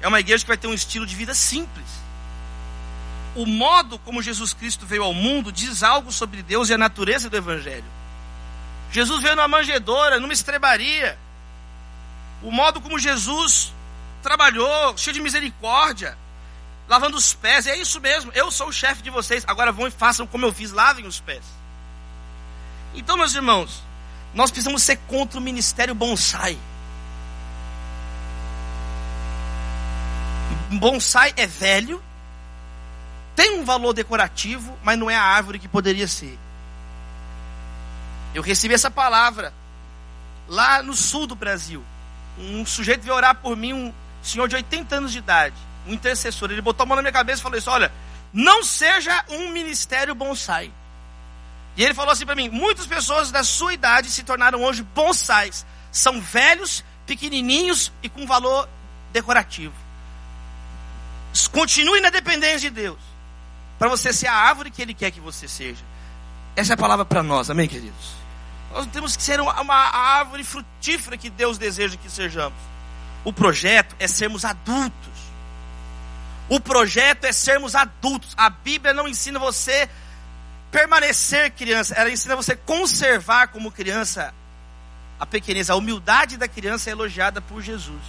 é uma igreja que vai ter um estilo de vida simples. O modo como Jesus Cristo veio ao mundo diz algo sobre Deus e a natureza do Evangelho. Jesus veio numa manjedoura, numa estrebaria. O modo como Jesus trabalhou, cheio de misericórdia lavando os pés. É isso mesmo, eu sou o chefe de vocês. Agora vão e façam como eu fiz, lavem os pés. Então, meus irmãos, nós precisamos ser contra o ministério bonsai. Bonsai é velho, tem um valor decorativo, mas não é a árvore que poderia ser. Eu recebi essa palavra lá no sul do Brasil. Um sujeito veio orar por mim, um senhor de 80 anos de idade, um intercessor. Ele botou a mão na minha cabeça e falou isso: Olha, não seja um ministério bonsai. E ele falou assim para mim: muitas pessoas da sua idade se tornaram hoje bonsais. São velhos, pequenininhos e com valor decorativo. Continue na dependência de Deus, para você ser a árvore que Ele quer que você seja. Essa é a palavra para nós, amém, queridos? Nós temos que ser uma, uma árvore frutífera que Deus deseja que sejamos. O projeto é sermos adultos. O projeto é sermos adultos. A Bíblia não ensina você permanecer criança, ela ensina você conservar como criança a pequenez. A humildade da criança é elogiada por Jesus.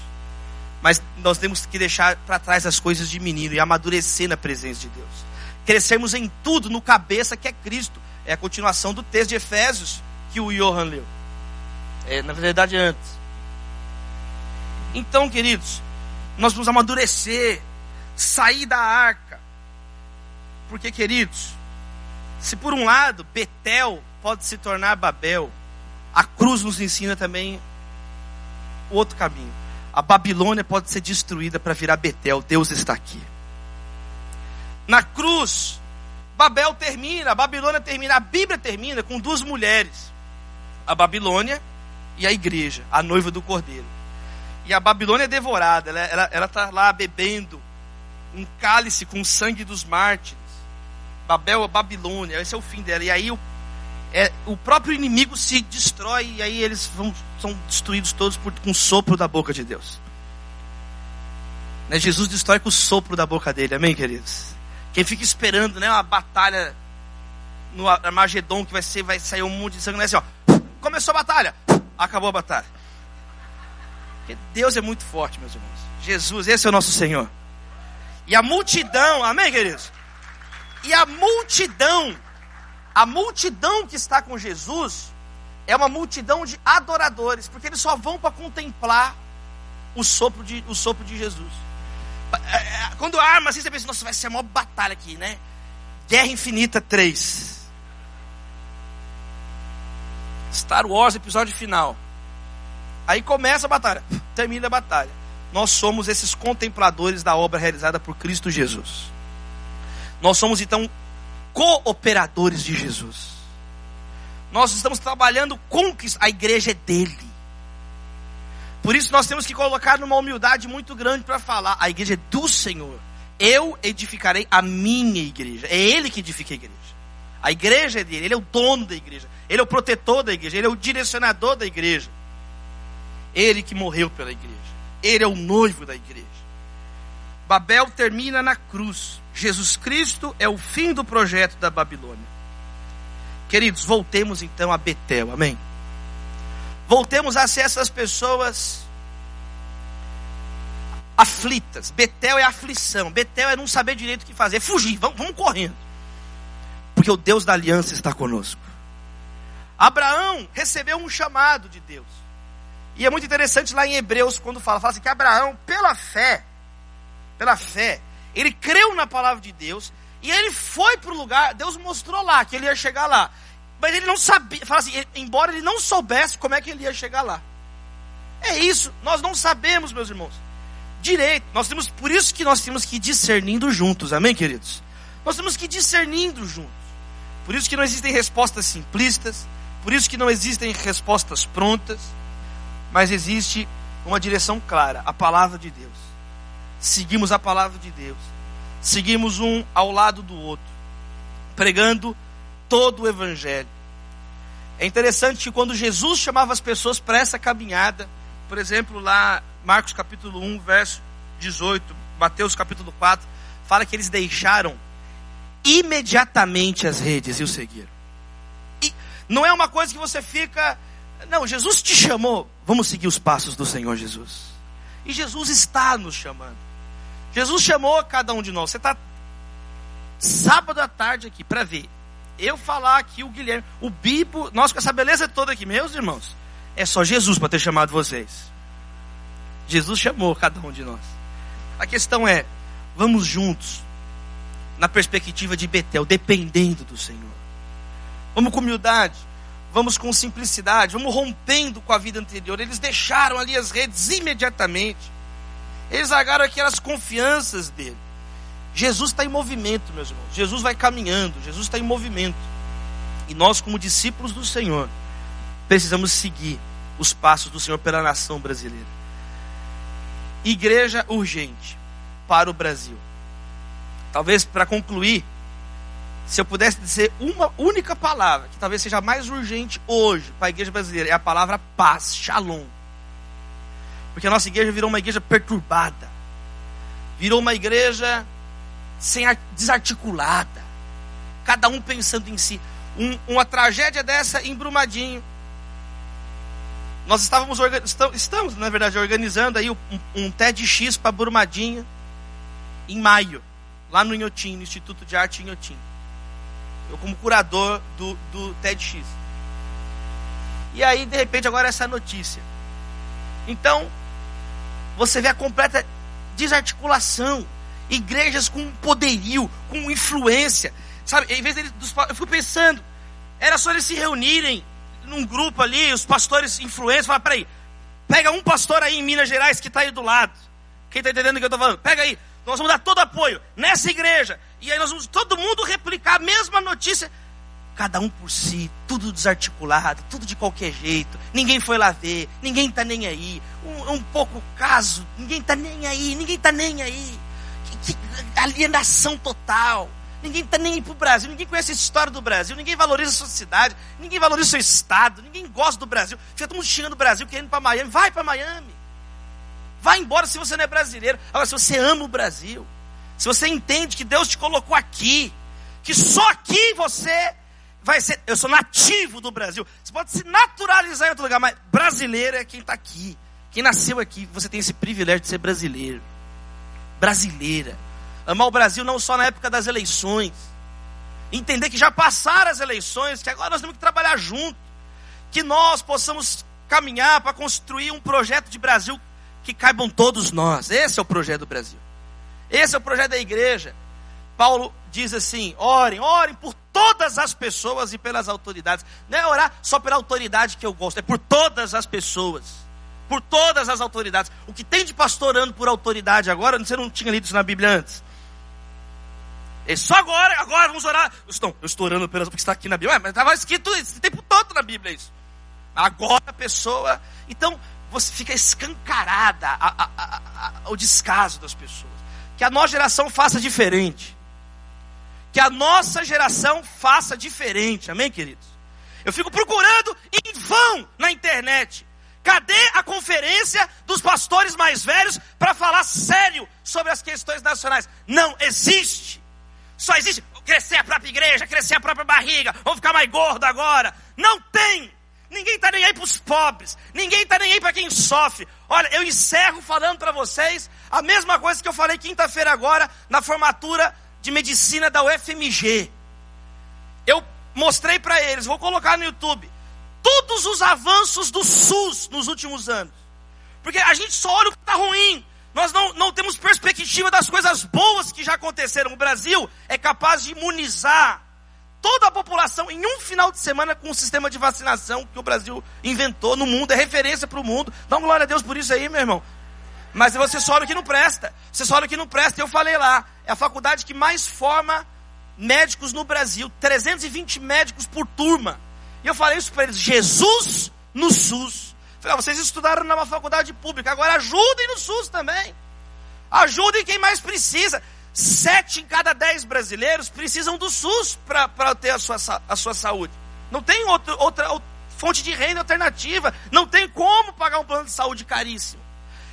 Mas nós temos que deixar para trás as coisas de menino e amadurecer na presença de Deus. Crescermos em tudo no cabeça que é Cristo. É a continuação do texto de Efésios que o Johan leu. É, na verdade, antes. Então, queridos, nós vamos amadurecer, sair da arca. Porque, queridos, se por um lado Betel pode se tornar Babel, a cruz nos ensina também outro caminho. A Babilônia pode ser destruída para virar Betel. Deus está aqui. Na cruz, Babel termina, a Babilônia termina, a Bíblia termina com duas mulheres: a Babilônia e a igreja, a noiva do cordeiro. E a Babilônia é devorada, ela está lá bebendo um cálice com o sangue dos mártires. Babel, Babilônia, esse é o fim dela. E aí o é, o próprio inimigo se destrói e aí eles vão, são destruídos todos por, com o sopro da boca de Deus. Né? Jesus destrói com o sopro da boca dele, amém, queridos? Quem fica esperando né, uma batalha no Armagedon que vai, ser, vai sair um monte de sangue, não é assim, ó, começou a batalha, acabou a batalha. Porque Deus é muito forte, meus irmãos. Jesus, esse é o nosso Senhor. E a multidão, amém, queridos? E a multidão a multidão que está com Jesus é uma multidão de adoradores, porque eles só vão para contemplar o sopro, de, o sopro de Jesus. É, é, quando arma assim, você pensa, nossa, vai ser uma batalha aqui, né? Guerra Infinita 3. Star Wars, episódio final. Aí começa a batalha, termina a batalha. Nós somos esses contempladores da obra realizada por Cristo Jesus. Nós somos então cooperadores de Jesus. Nós estamos trabalhando com a igreja é dele. Por isso nós temos que colocar numa humildade muito grande para falar: a igreja é do Senhor. Eu edificarei a minha igreja. É ele que edifica a igreja. A igreja é dele, ele é o dono da igreja, ele é o protetor da igreja, ele é o direcionador da igreja. Ele que morreu pela igreja. Ele é o noivo da igreja. Babel termina na cruz. Jesus Cristo é o fim do projeto da Babilônia. Queridos, voltemos então a Betel, amém? Voltemos a ser essas pessoas aflitas. Betel é aflição, Betel é não saber direito o que fazer, é fugir, vamos, vamos correndo. Porque o Deus da aliança está conosco. Abraão recebeu um chamado de Deus. E é muito interessante lá em Hebreus, quando fala, fala assim que Abraão, pela fé, pela fé, ele creu na palavra de Deus e ele foi para o lugar, Deus mostrou lá que ele ia chegar lá. Mas ele não sabia, fala assim, embora ele não soubesse como é que ele ia chegar lá. É isso, nós não sabemos, meus irmãos. Direito, nós temos, por isso que nós temos que ir discernindo juntos, amém, queridos? Nós temos que ir discernindo juntos. Por isso que não existem respostas simplistas, por isso que não existem respostas prontas, mas existe uma direção clara, a palavra de Deus seguimos a palavra de Deus, seguimos um ao lado do outro, pregando todo o Evangelho. É interessante que quando Jesus chamava as pessoas para essa caminhada, por exemplo, lá Marcos capítulo 1, verso 18, Mateus capítulo 4, fala que eles deixaram imediatamente as redes e o seguiram. E não é uma coisa que você fica, não, Jesus te chamou, vamos seguir os passos do Senhor Jesus. E Jesus está nos chamando. Jesus chamou cada um de nós. Você está sábado à tarde aqui para ver. Eu falar aqui, o Guilherme, o Bibo, nós com essa beleza toda aqui, meus irmãos. É só Jesus para ter chamado vocês. Jesus chamou cada um de nós. A questão é, vamos juntos, na perspectiva de Betel, dependendo do Senhor. Vamos com humildade. Vamos com simplicidade, vamos rompendo com a vida anterior. Eles deixaram ali as redes imediatamente. Eles largaram aquelas confianças dele. Jesus está em movimento, meus irmãos. Jesus vai caminhando, Jesus está em movimento. E nós, como discípulos do Senhor, precisamos seguir os passos do Senhor pela nação brasileira. Igreja urgente para o Brasil. Talvez para concluir, se eu pudesse dizer uma única palavra, que talvez seja mais urgente hoje para a igreja brasileira, é a palavra paz, shalom. Porque a nossa igreja virou uma igreja perturbada, virou uma igreja sem desarticulada, cada um pensando em si. Um, uma tragédia dessa em Brumadinho. Nós estávamos estamos, na verdade, organizando aí um, um TEDx para Brumadinho em maio, lá no Inhotim, no Instituto de Arte Inhotim. Eu como curador do, do TEDx. E aí, de repente, agora essa notícia. Então, você vê a completa desarticulação. Igrejas com poderio, com influência. Sabe, em vez deles, eu fico pensando, era só eles se reunirem num grupo ali, os pastores influentes, falar, peraí, pega um pastor aí em Minas Gerais que está aí do lado. Quem está entendendo o que eu estou falando? Pega aí, nós vamos dar todo apoio nessa igreja. E aí nós vamos todo mundo replicar a mesma notícia. Cada um por si, tudo desarticulado, tudo de qualquer jeito. Ninguém foi lá ver, ninguém está nem aí. Um, um pouco caso, ninguém está nem aí, ninguém está nem aí. Que, que alienação total. Ninguém está nem aí para o Brasil, ninguém conhece a história do Brasil, ninguém valoriza a sua cidade, ninguém valoriza o seu estado, ninguém gosta do Brasil. Fica todo mundo xingando o Brasil, querendo para Miami. Vai para Miami. Vai embora se você não é brasileiro. Agora, se você ama o Brasil, se você entende que Deus te colocou aqui, que só aqui você vai ser. Eu sou nativo do Brasil. Você pode se naturalizar em outro lugar, mas brasileiro é quem está aqui. Quem nasceu aqui, você tem esse privilégio de ser brasileiro. Brasileira. Amar o Brasil não só na época das eleições. Entender que já passaram as eleições, que agora nós temos que trabalhar junto. Que nós possamos caminhar para construir um projeto de Brasil que caibam todos nós. Esse é o projeto do Brasil. Esse é o projeto da igreja. Paulo diz assim: orem, orem por todas as pessoas e pelas autoridades. Não é orar só pela autoridade que eu gosto, é por todas as pessoas. Por todas as autoridades. O que tem de pastor orando por autoridade agora, você não tinha lido isso na Bíblia antes. É só agora, agora vamos orar. Não, eu estou orando pelas, porque está aqui na Bíblia. mas estava escrito esse tempo todo na Bíblia isso. Agora a pessoa. Então, você fica escancarada a, a, a, o descaso das pessoas. Que a nossa geração faça diferente. Que a nossa geração faça diferente. Amém, queridos? Eu fico procurando em vão na internet. Cadê a conferência dos pastores mais velhos para falar sério sobre as questões nacionais? Não existe. Só existe crescer a própria igreja, crescer a própria barriga, vamos ficar mais gordo agora. Não tem. Ninguém está nem aí para os pobres. Ninguém está nem aí para quem sofre. Olha, eu encerro falando para vocês a mesma coisa que eu falei quinta-feira agora na formatura de medicina da UFMG. Eu mostrei para eles, vou colocar no YouTube, todos os avanços do SUS nos últimos anos. Porque a gente só olha o que está ruim. Nós não, não temos perspectiva das coisas boas que já aconteceram. O Brasil é capaz de imunizar toda a população em um final de semana com o sistema de vacinação que o Brasil inventou no mundo, é referência para o mundo. Dá uma glória a Deus por isso aí, meu irmão. Mas você só olha que não presta. Você só olha que não presta. Eu falei lá, é a faculdade que mais forma médicos no Brasil, 320 médicos por turma. E eu falei isso para eles, Jesus no SUS. Falei, ah, vocês estudaram numa faculdade pública, agora ajudem no SUS também. Ajudem quem mais precisa. Sete em cada dez brasileiros precisam do SUS para ter a sua, a sua saúde. Não tem outro, outra, outra fonte de renda alternativa. Não tem como pagar um plano de saúde caríssimo.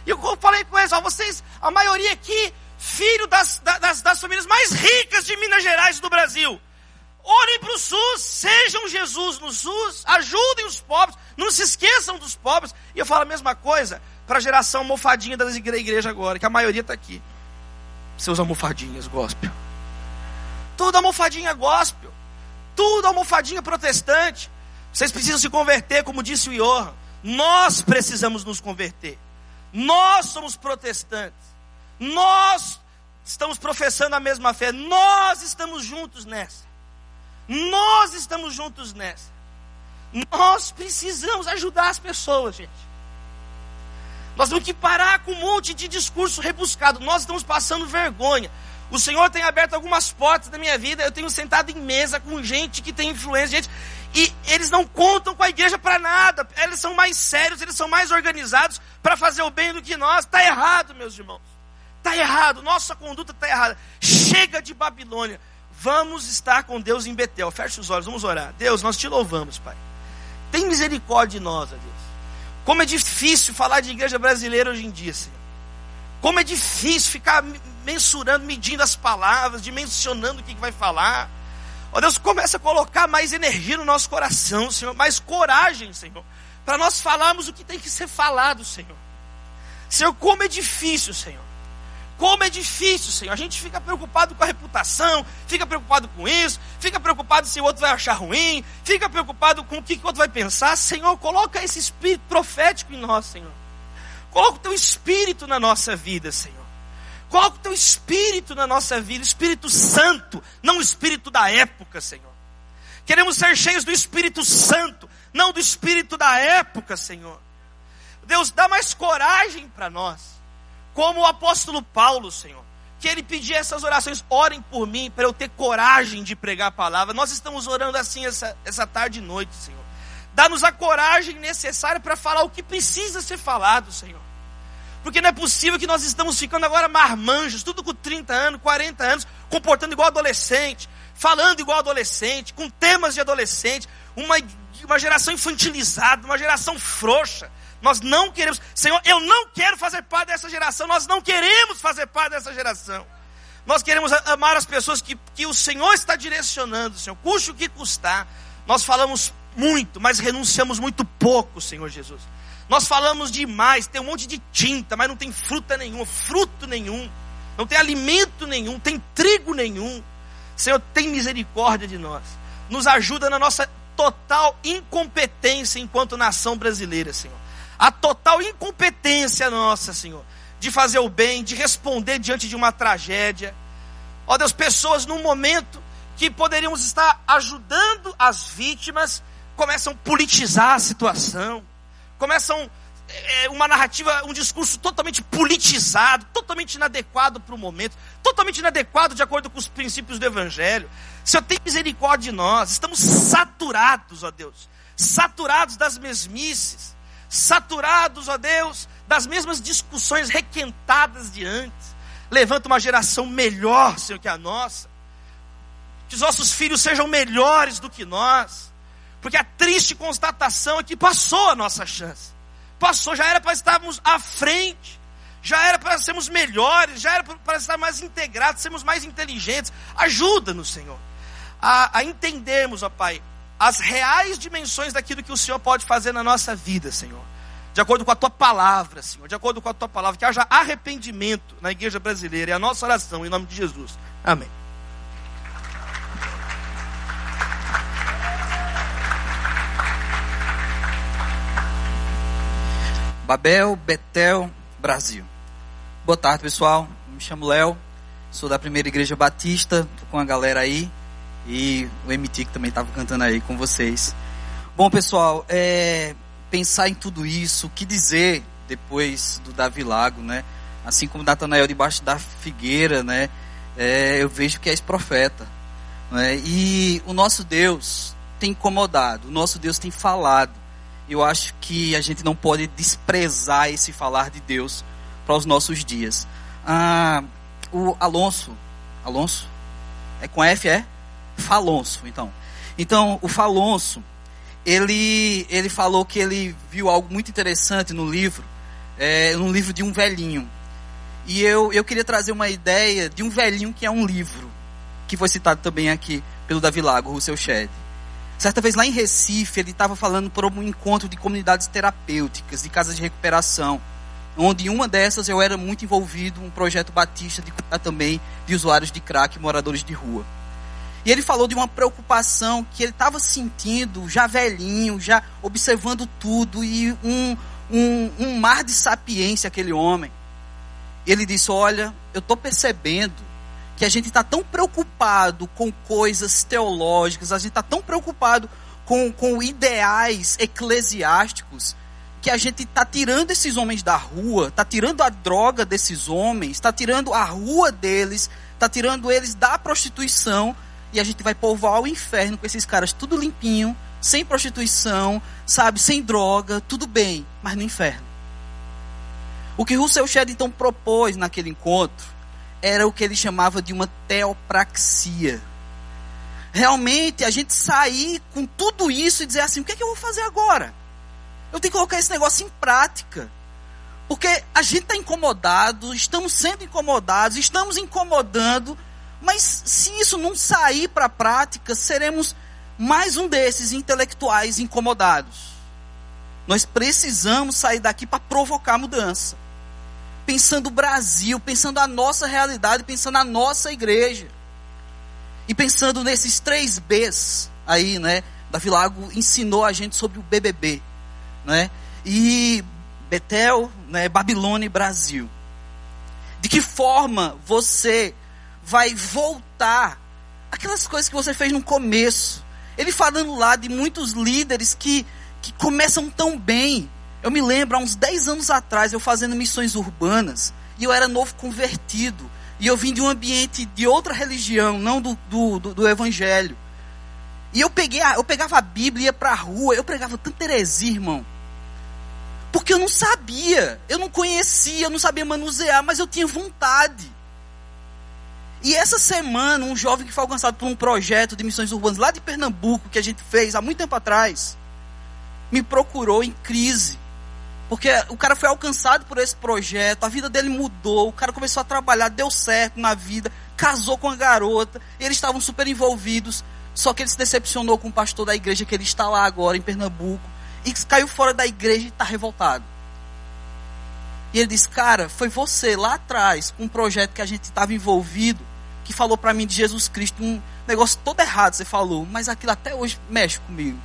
E eu falei com eles, ó, vocês, a maioria aqui, filho das, das, das famílias mais ricas de Minas Gerais e do Brasil. Orem para o SUS, sejam Jesus no SUS, ajudem os pobres, não se esqueçam dos pobres. E eu falo a mesma coisa para a geração mofadinha da igreja agora, que a maioria está aqui seus almofadinhas gospel. Tudo almofadinha gospel. Tudo almofadinha protestante. Vocês precisam se converter, como disse o Johan. Nós precisamos nos converter. Nós somos protestantes. Nós estamos professando a mesma fé. Nós estamos juntos nessa. Nós estamos juntos nessa. Nós precisamos ajudar as pessoas, gente. Nós temos que parar com um monte de discurso rebuscado. Nós estamos passando vergonha. O Senhor tem aberto algumas portas na minha vida. Eu tenho sentado em mesa com gente que tem influência, gente, e eles não contam com a igreja para nada. Eles são mais sérios, eles são mais organizados para fazer o bem do que nós. Está errado, meus irmãos. Está errado. Nossa conduta está errada. Chega de Babilônia. Vamos estar com Deus em Betel. Feche os olhos, vamos orar. Deus, nós te louvamos, Pai. Tem misericórdia de nós, Deus. Como é difícil falar de igreja brasileira hoje em dia, Senhor. Como é difícil ficar mensurando, medindo as palavras, dimensionando o que vai falar. Ó Deus, começa a colocar mais energia no nosso coração, Senhor, mais coragem, Senhor, para nós falarmos o que tem que ser falado, Senhor. Senhor, como é difícil, Senhor. Como é difícil, Senhor. A gente fica preocupado com a reputação, fica preocupado com isso, fica preocupado se o outro vai achar ruim, fica preocupado com o que o outro vai pensar. Senhor, coloca esse espírito profético em nós, Senhor. Coloca o teu espírito na nossa vida, Senhor. Coloca o teu espírito na nossa vida, Espírito Santo, não o espírito da época, Senhor. Queremos ser cheios do Espírito Santo, não do espírito da época, Senhor. Deus, dá mais coragem para nós como o apóstolo Paulo, Senhor, que ele pedia essas orações, orem por mim, para eu ter coragem de pregar a palavra. Nós estamos orando assim essa, essa tarde e noite, Senhor. Dá-nos a coragem necessária para falar o que precisa ser falado, Senhor. Porque não é possível que nós estamos ficando agora marmanjos, tudo com 30 anos, 40 anos, comportando igual adolescente, falando igual adolescente, com temas de adolescente, uma, uma geração infantilizada, uma geração frouxa. Nós não queremos, Senhor, eu não quero fazer parte dessa geração, nós não queremos fazer parte dessa geração. Nós queremos amar as pessoas que, que o Senhor está direcionando, Senhor, custe o que custar. Nós falamos muito, mas renunciamos muito pouco, Senhor Jesus. Nós falamos demais, tem um monte de tinta, mas não tem fruta nenhuma, fruto nenhum, não tem alimento nenhum, tem trigo nenhum. Senhor, tem misericórdia de nós. Nos ajuda na nossa total incompetência enquanto nação brasileira, Senhor a total incompetência nossa, Senhor, de fazer o bem, de responder diante de uma tragédia. Ó Deus, pessoas num momento que poderíamos estar ajudando as vítimas, começam a politizar a situação, começam é, uma narrativa, um discurso totalmente politizado, totalmente inadequado para o momento, totalmente inadequado de acordo com os princípios do Evangelho. Senhor, tem misericórdia de nós, estamos saturados, ó Deus, saturados das mesmices saturados, ó Deus, das mesmas discussões requentadas de antes. Levanta uma geração melhor, Senhor, que a nossa. Que os nossos filhos sejam melhores do que nós. Porque a triste constatação é que passou a nossa chance. Passou, já era para estarmos à frente. Já era para sermos melhores, já era para estar mais integrados, sermos mais inteligentes. Ajuda-nos, Senhor, a, a entendermos, ó Pai, as reais dimensões daquilo que o Senhor pode fazer na nossa vida, Senhor. De acordo com a tua palavra, Senhor. De acordo com a tua palavra. Que haja arrependimento na igreja brasileira. É a nossa oração, em nome de Jesus. Amém. Babel, Betel, Brasil. Boa tarde, pessoal. Me chamo Léo. Sou da primeira igreja batista. Tô com a galera aí e o MT que também estava cantando aí com vocês. Bom, pessoal, é, pensar em tudo isso, o que dizer depois do Davi Lago, né? Assim como Natanael debaixo da figueira, né? É, eu vejo que és profeta. Né? E o nosso Deus tem incomodado, o nosso Deus tem falado. Eu acho que a gente não pode desprezar esse falar de Deus para os nossos dias. Ah, o Alonso, Alonso, é com F, é? Falonso, então. Então, o Falonso, ele, ele falou que ele viu algo muito interessante no livro, é, no livro de um velhinho. E eu, eu queria trazer uma ideia de um velhinho que é um livro, que foi citado também aqui pelo Davi Lago, o seu Shed. Certa vez lá em Recife, ele estava falando por um encontro de comunidades terapêuticas, de casas de recuperação, onde em uma dessas eu era muito envolvido, um projeto batista de cuidar também de usuários de crack e moradores de rua. E ele falou de uma preocupação que ele estava sentindo, já velhinho, já observando tudo, e um, um, um mar de sapiência aquele homem. Ele disse: Olha, eu estou percebendo que a gente está tão preocupado com coisas teológicas, a gente está tão preocupado com, com ideais eclesiásticos que a gente está tirando esses homens da rua, está tirando a droga desses homens, está tirando a rua deles, está tirando eles da prostituição e a gente vai povoar o inferno com esses caras tudo limpinho, sem prostituição, sabe, sem droga, tudo bem, mas no inferno. O que Russell Shedd então propôs naquele encontro era o que ele chamava de uma teopraxia. Realmente a gente sair com tudo isso e dizer assim: o que é que eu vou fazer agora? Eu tenho que colocar esse negócio em prática. Porque a gente está incomodado, estamos sendo incomodados, estamos incomodando, mas se isso não sair para a prática, seremos mais um desses intelectuais incomodados. Nós precisamos sair daqui para provocar mudança. Pensando o Brasil, pensando a nossa realidade, pensando a nossa igreja. E pensando nesses três Bs aí, né? Davi Lago ensinou a gente sobre o BBB, né? E Betel, né, Babilônia e Brasil. De que forma você vai voltar aquelas coisas que você fez no começo? Ele falando lá de muitos líderes que, que começam tão bem. Eu me lembro, há uns 10 anos atrás, eu fazendo missões urbanas, e eu era novo convertido. E eu vim de um ambiente de outra religião, não do, do, do, do evangelho. E eu, peguei a, eu pegava a Bíblia, ia para a rua, eu pregava tanta heresia, irmão. Porque eu não sabia, eu não conhecia, eu não sabia manusear, mas eu tinha vontade. E essa semana, um jovem que foi alcançado por um projeto de missões urbanas lá de Pernambuco, que a gente fez há muito tempo atrás, me procurou em crise. Porque o cara foi alcançado por esse projeto, a vida dele mudou, o cara começou a trabalhar, deu certo na vida, casou com a garota, eles estavam super envolvidos, só que ele se decepcionou com o pastor da igreja que ele está lá agora em Pernambuco, e caiu fora da igreja e está revoltado. E ele disse, cara, foi você lá atrás, com um projeto que a gente estava envolvido, que falou para mim de Jesus Cristo, um negócio todo errado você falou, mas aquilo até hoje mexe comigo.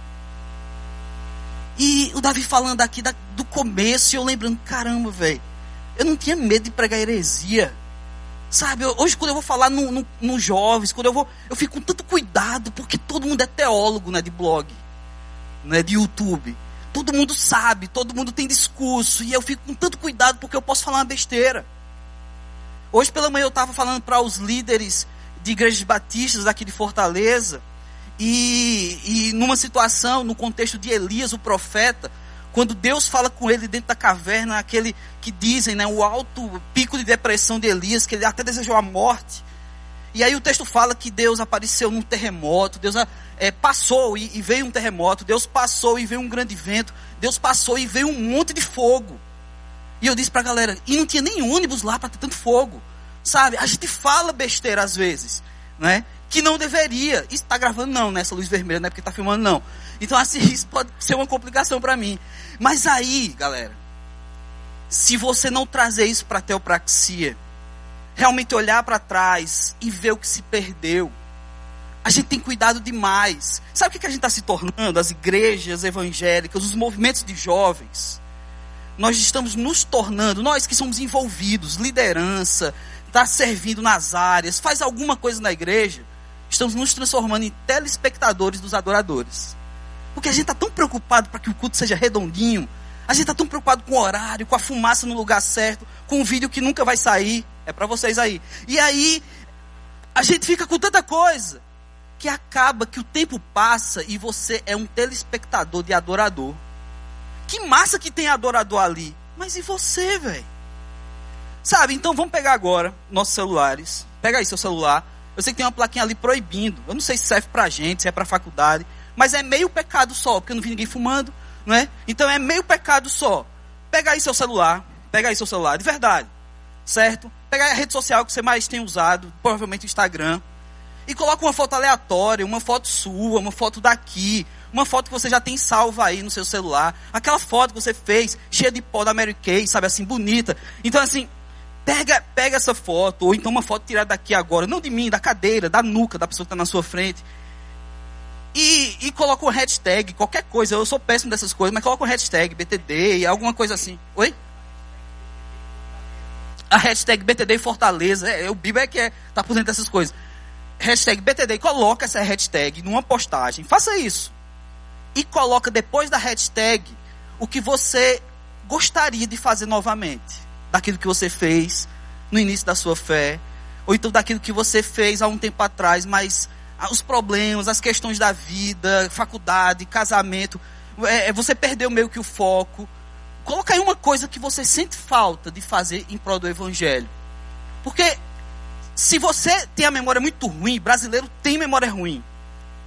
E o Davi falando aqui da, do começo, e eu lembrando, caramba, velho, eu não tinha medo de pregar heresia. Sabe, hoje quando eu vou falar nos no, no jovens, quando eu vou, eu fico com tanto cuidado, porque todo mundo é teólogo, né, de blog, né, de YouTube. Todo mundo sabe, todo mundo tem discurso, e eu fico com tanto cuidado porque eu posso falar uma besteira. Hoje pela manhã eu estava falando para os líderes de igrejas batistas aqui de Fortaleza, e, e numa situação, no contexto de Elias, o profeta, quando Deus fala com ele dentro da caverna, aquele que dizem, né, o alto pico de depressão de Elias, que ele até desejou a morte. E aí o texto fala que Deus apareceu num terremoto, Deus é, passou e, e, veio um terremoto, Deus passou e veio um grande vento, Deus passou e veio um monte de fogo. E eu disse para a galera, e não tinha nem ônibus lá para ter tanto fogo. Sabe? A gente fala besteira às vezes, né? Que não deveria. Isso está gravando não, nessa luz vermelha, não é porque está filmando não. Então assim, isso pode ser uma complicação para mim. Mas aí, galera, se você não trazer isso para teopraxia, realmente olhar para trás e ver o que se perdeu, a gente tem cuidado demais. Sabe o que a gente está se tornando? As igrejas evangélicas, os movimentos de jovens nós estamos nos tornando, nós que somos envolvidos, liderança, está servindo nas áreas, faz alguma coisa na igreja, estamos nos transformando em telespectadores dos adoradores. Porque a gente está tão preocupado para que o culto seja redondinho, a gente está tão preocupado com o horário, com a fumaça no lugar certo, com o vídeo que nunca vai sair, é para vocês aí. E aí, a gente fica com tanta coisa, que acaba que o tempo passa e você é um telespectador de adorador. Que massa que tem adorador ali. Mas e você, velho? Sabe, então vamos pegar agora nossos celulares. Pega aí seu celular. Eu sei que tem uma plaquinha ali proibindo. Eu não sei se serve pra gente, se é pra faculdade. Mas é meio pecado só, porque eu não vi ninguém fumando, não é? Então é meio pecado só. Pega aí seu celular. Pega aí seu celular, de verdade. Certo? Pega aí a rede social que você mais tem usado, provavelmente o Instagram. E coloca uma foto aleatória, uma foto sua, uma foto daqui, uma foto que você já tem salva aí no seu celular. Aquela foto que você fez, cheia de pó da Mary Kay, sabe assim, bonita. Então, assim, pega, pega essa foto, ou então uma foto tirada daqui agora, não de mim, da cadeira, da nuca da pessoa que está na sua frente. E, e coloca o hashtag, qualquer coisa. Eu sou péssimo dessas coisas, mas coloca o hashtag BTD, alguma coisa assim. Oi? A hashtag BTD Fortaleza. É, o Bibo é que é, tá por dentro dessas coisas. Hashtag BTD, coloca essa hashtag numa postagem. Faça isso. E coloca depois da hashtag o que você gostaria de fazer novamente. Daquilo que você fez no início da sua fé, ou então daquilo que você fez há um tempo atrás, mas ah, os problemas, as questões da vida, faculdade, casamento, é, é, você perdeu meio que o foco. Coloca aí uma coisa que você sente falta de fazer em prol do evangelho. Porque se você tem a memória muito ruim, brasileiro tem memória ruim.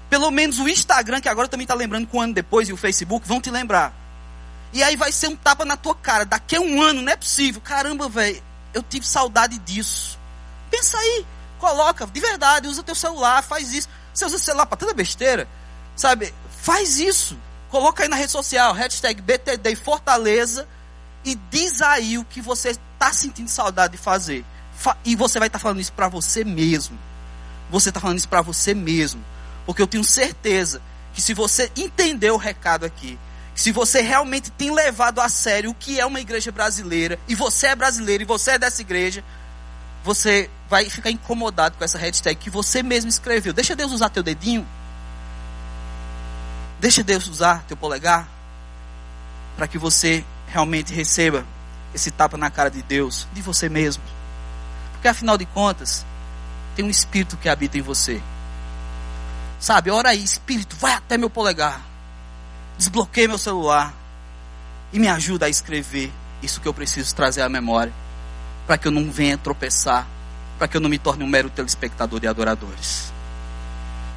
Pelo menos o Instagram, que agora também está lembrando que um ano depois, e o Facebook vão te lembrar. E aí vai ser um tapa na tua cara. Daqui a um ano, não é possível. Caramba, velho, eu tive saudade disso. Pensa aí, coloca, de verdade, usa teu celular, faz isso. Você usa o celular para toda besteira, sabe? Faz isso. Coloca aí na rede social, hashtag BTD Fortaleza e diz aí o que você está sentindo saudade de fazer. E você vai estar tá falando isso para você mesmo. Você está falando isso para você mesmo. Porque eu tenho certeza que se você entender o recado aqui, se você realmente tem levado a sério o que é uma igreja brasileira, e você é brasileiro e você é dessa igreja, você vai ficar incomodado com essa hashtag que você mesmo escreveu. Deixa Deus usar teu dedinho. Deixa Deus usar teu polegar para que você realmente receba esse tapa na cara de Deus, de você mesmo. Porque afinal de contas, tem um espírito que habita em você. Sabe, ora aí, espírito, vai até meu polegar. Desbloqueie meu celular e me ajuda a escrever isso que eu preciso trazer à memória, para que eu não venha tropeçar, para que eu não me torne um mero telespectador de adoradores.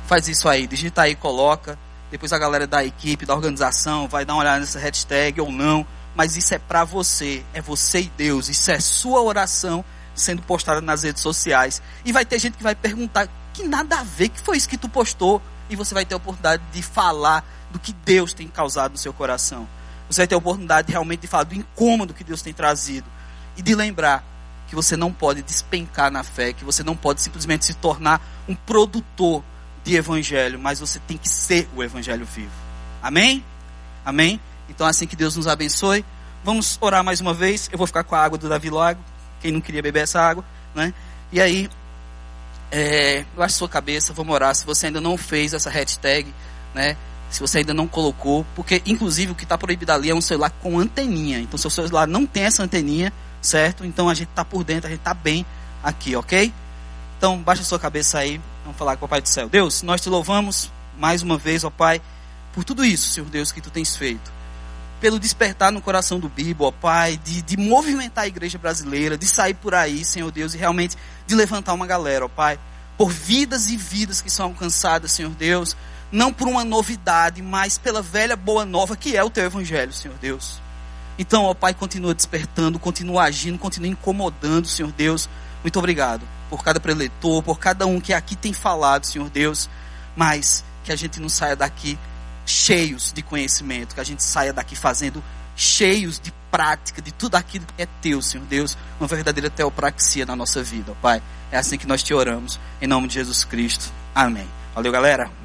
Faz isso aí, digita aí, coloca depois a galera da equipe, da organização, vai dar uma olhada nessa hashtag ou não. Mas isso é para você, é você e Deus. Isso é sua oração sendo postada nas redes sociais. E vai ter gente que vai perguntar: que nada a ver, que foi isso que tu postou? E você vai ter a oportunidade de falar do que Deus tem causado no seu coração. Você vai ter a oportunidade realmente de falar do incômodo que Deus tem trazido. E de lembrar que você não pode despencar na fé, que você não pode simplesmente se tornar um produtor de evangelho, mas você tem que ser o evangelho vivo. Amém? Amém? Então, assim que Deus nos abençoe. Vamos orar mais uma vez. Eu vou ficar com a água do Davi Lago. Quem não queria beber essa água, né? E aí, é, acho sua cabeça, vamos orar. Se você ainda não fez essa hashtag, né? Se você ainda não colocou, porque inclusive o que está proibido ali é um celular com anteninha. Então, se o seu celular não tem essa anteninha, certo? Então a gente está por dentro, a gente está bem aqui, ok? Então, baixa sua cabeça aí, vamos falar com o Pai do céu. Deus, nós te louvamos mais uma vez, ó Pai, por tudo isso, Senhor Deus, que tu tens feito. Pelo despertar no coração do Bíblia, ó Pai, de, de movimentar a igreja brasileira, de sair por aí, Senhor Deus, e realmente de levantar uma galera, ó Pai, por vidas e vidas que são alcançadas, Senhor Deus, não por uma novidade, mas pela velha boa nova que é o teu evangelho, Senhor Deus. Então, ó Pai, continua despertando, continua agindo, continua incomodando, Senhor Deus. Muito obrigado por cada preletor, por cada um que aqui tem falado, Senhor Deus, mas que a gente não saia daqui cheios de conhecimento, que a gente saia daqui fazendo cheios de prática de tudo aquilo que é teu, Senhor Deus, uma verdadeira teopraxia na nossa vida, Pai. É assim que nós te oramos, em nome de Jesus Cristo. Amém. Valeu, galera.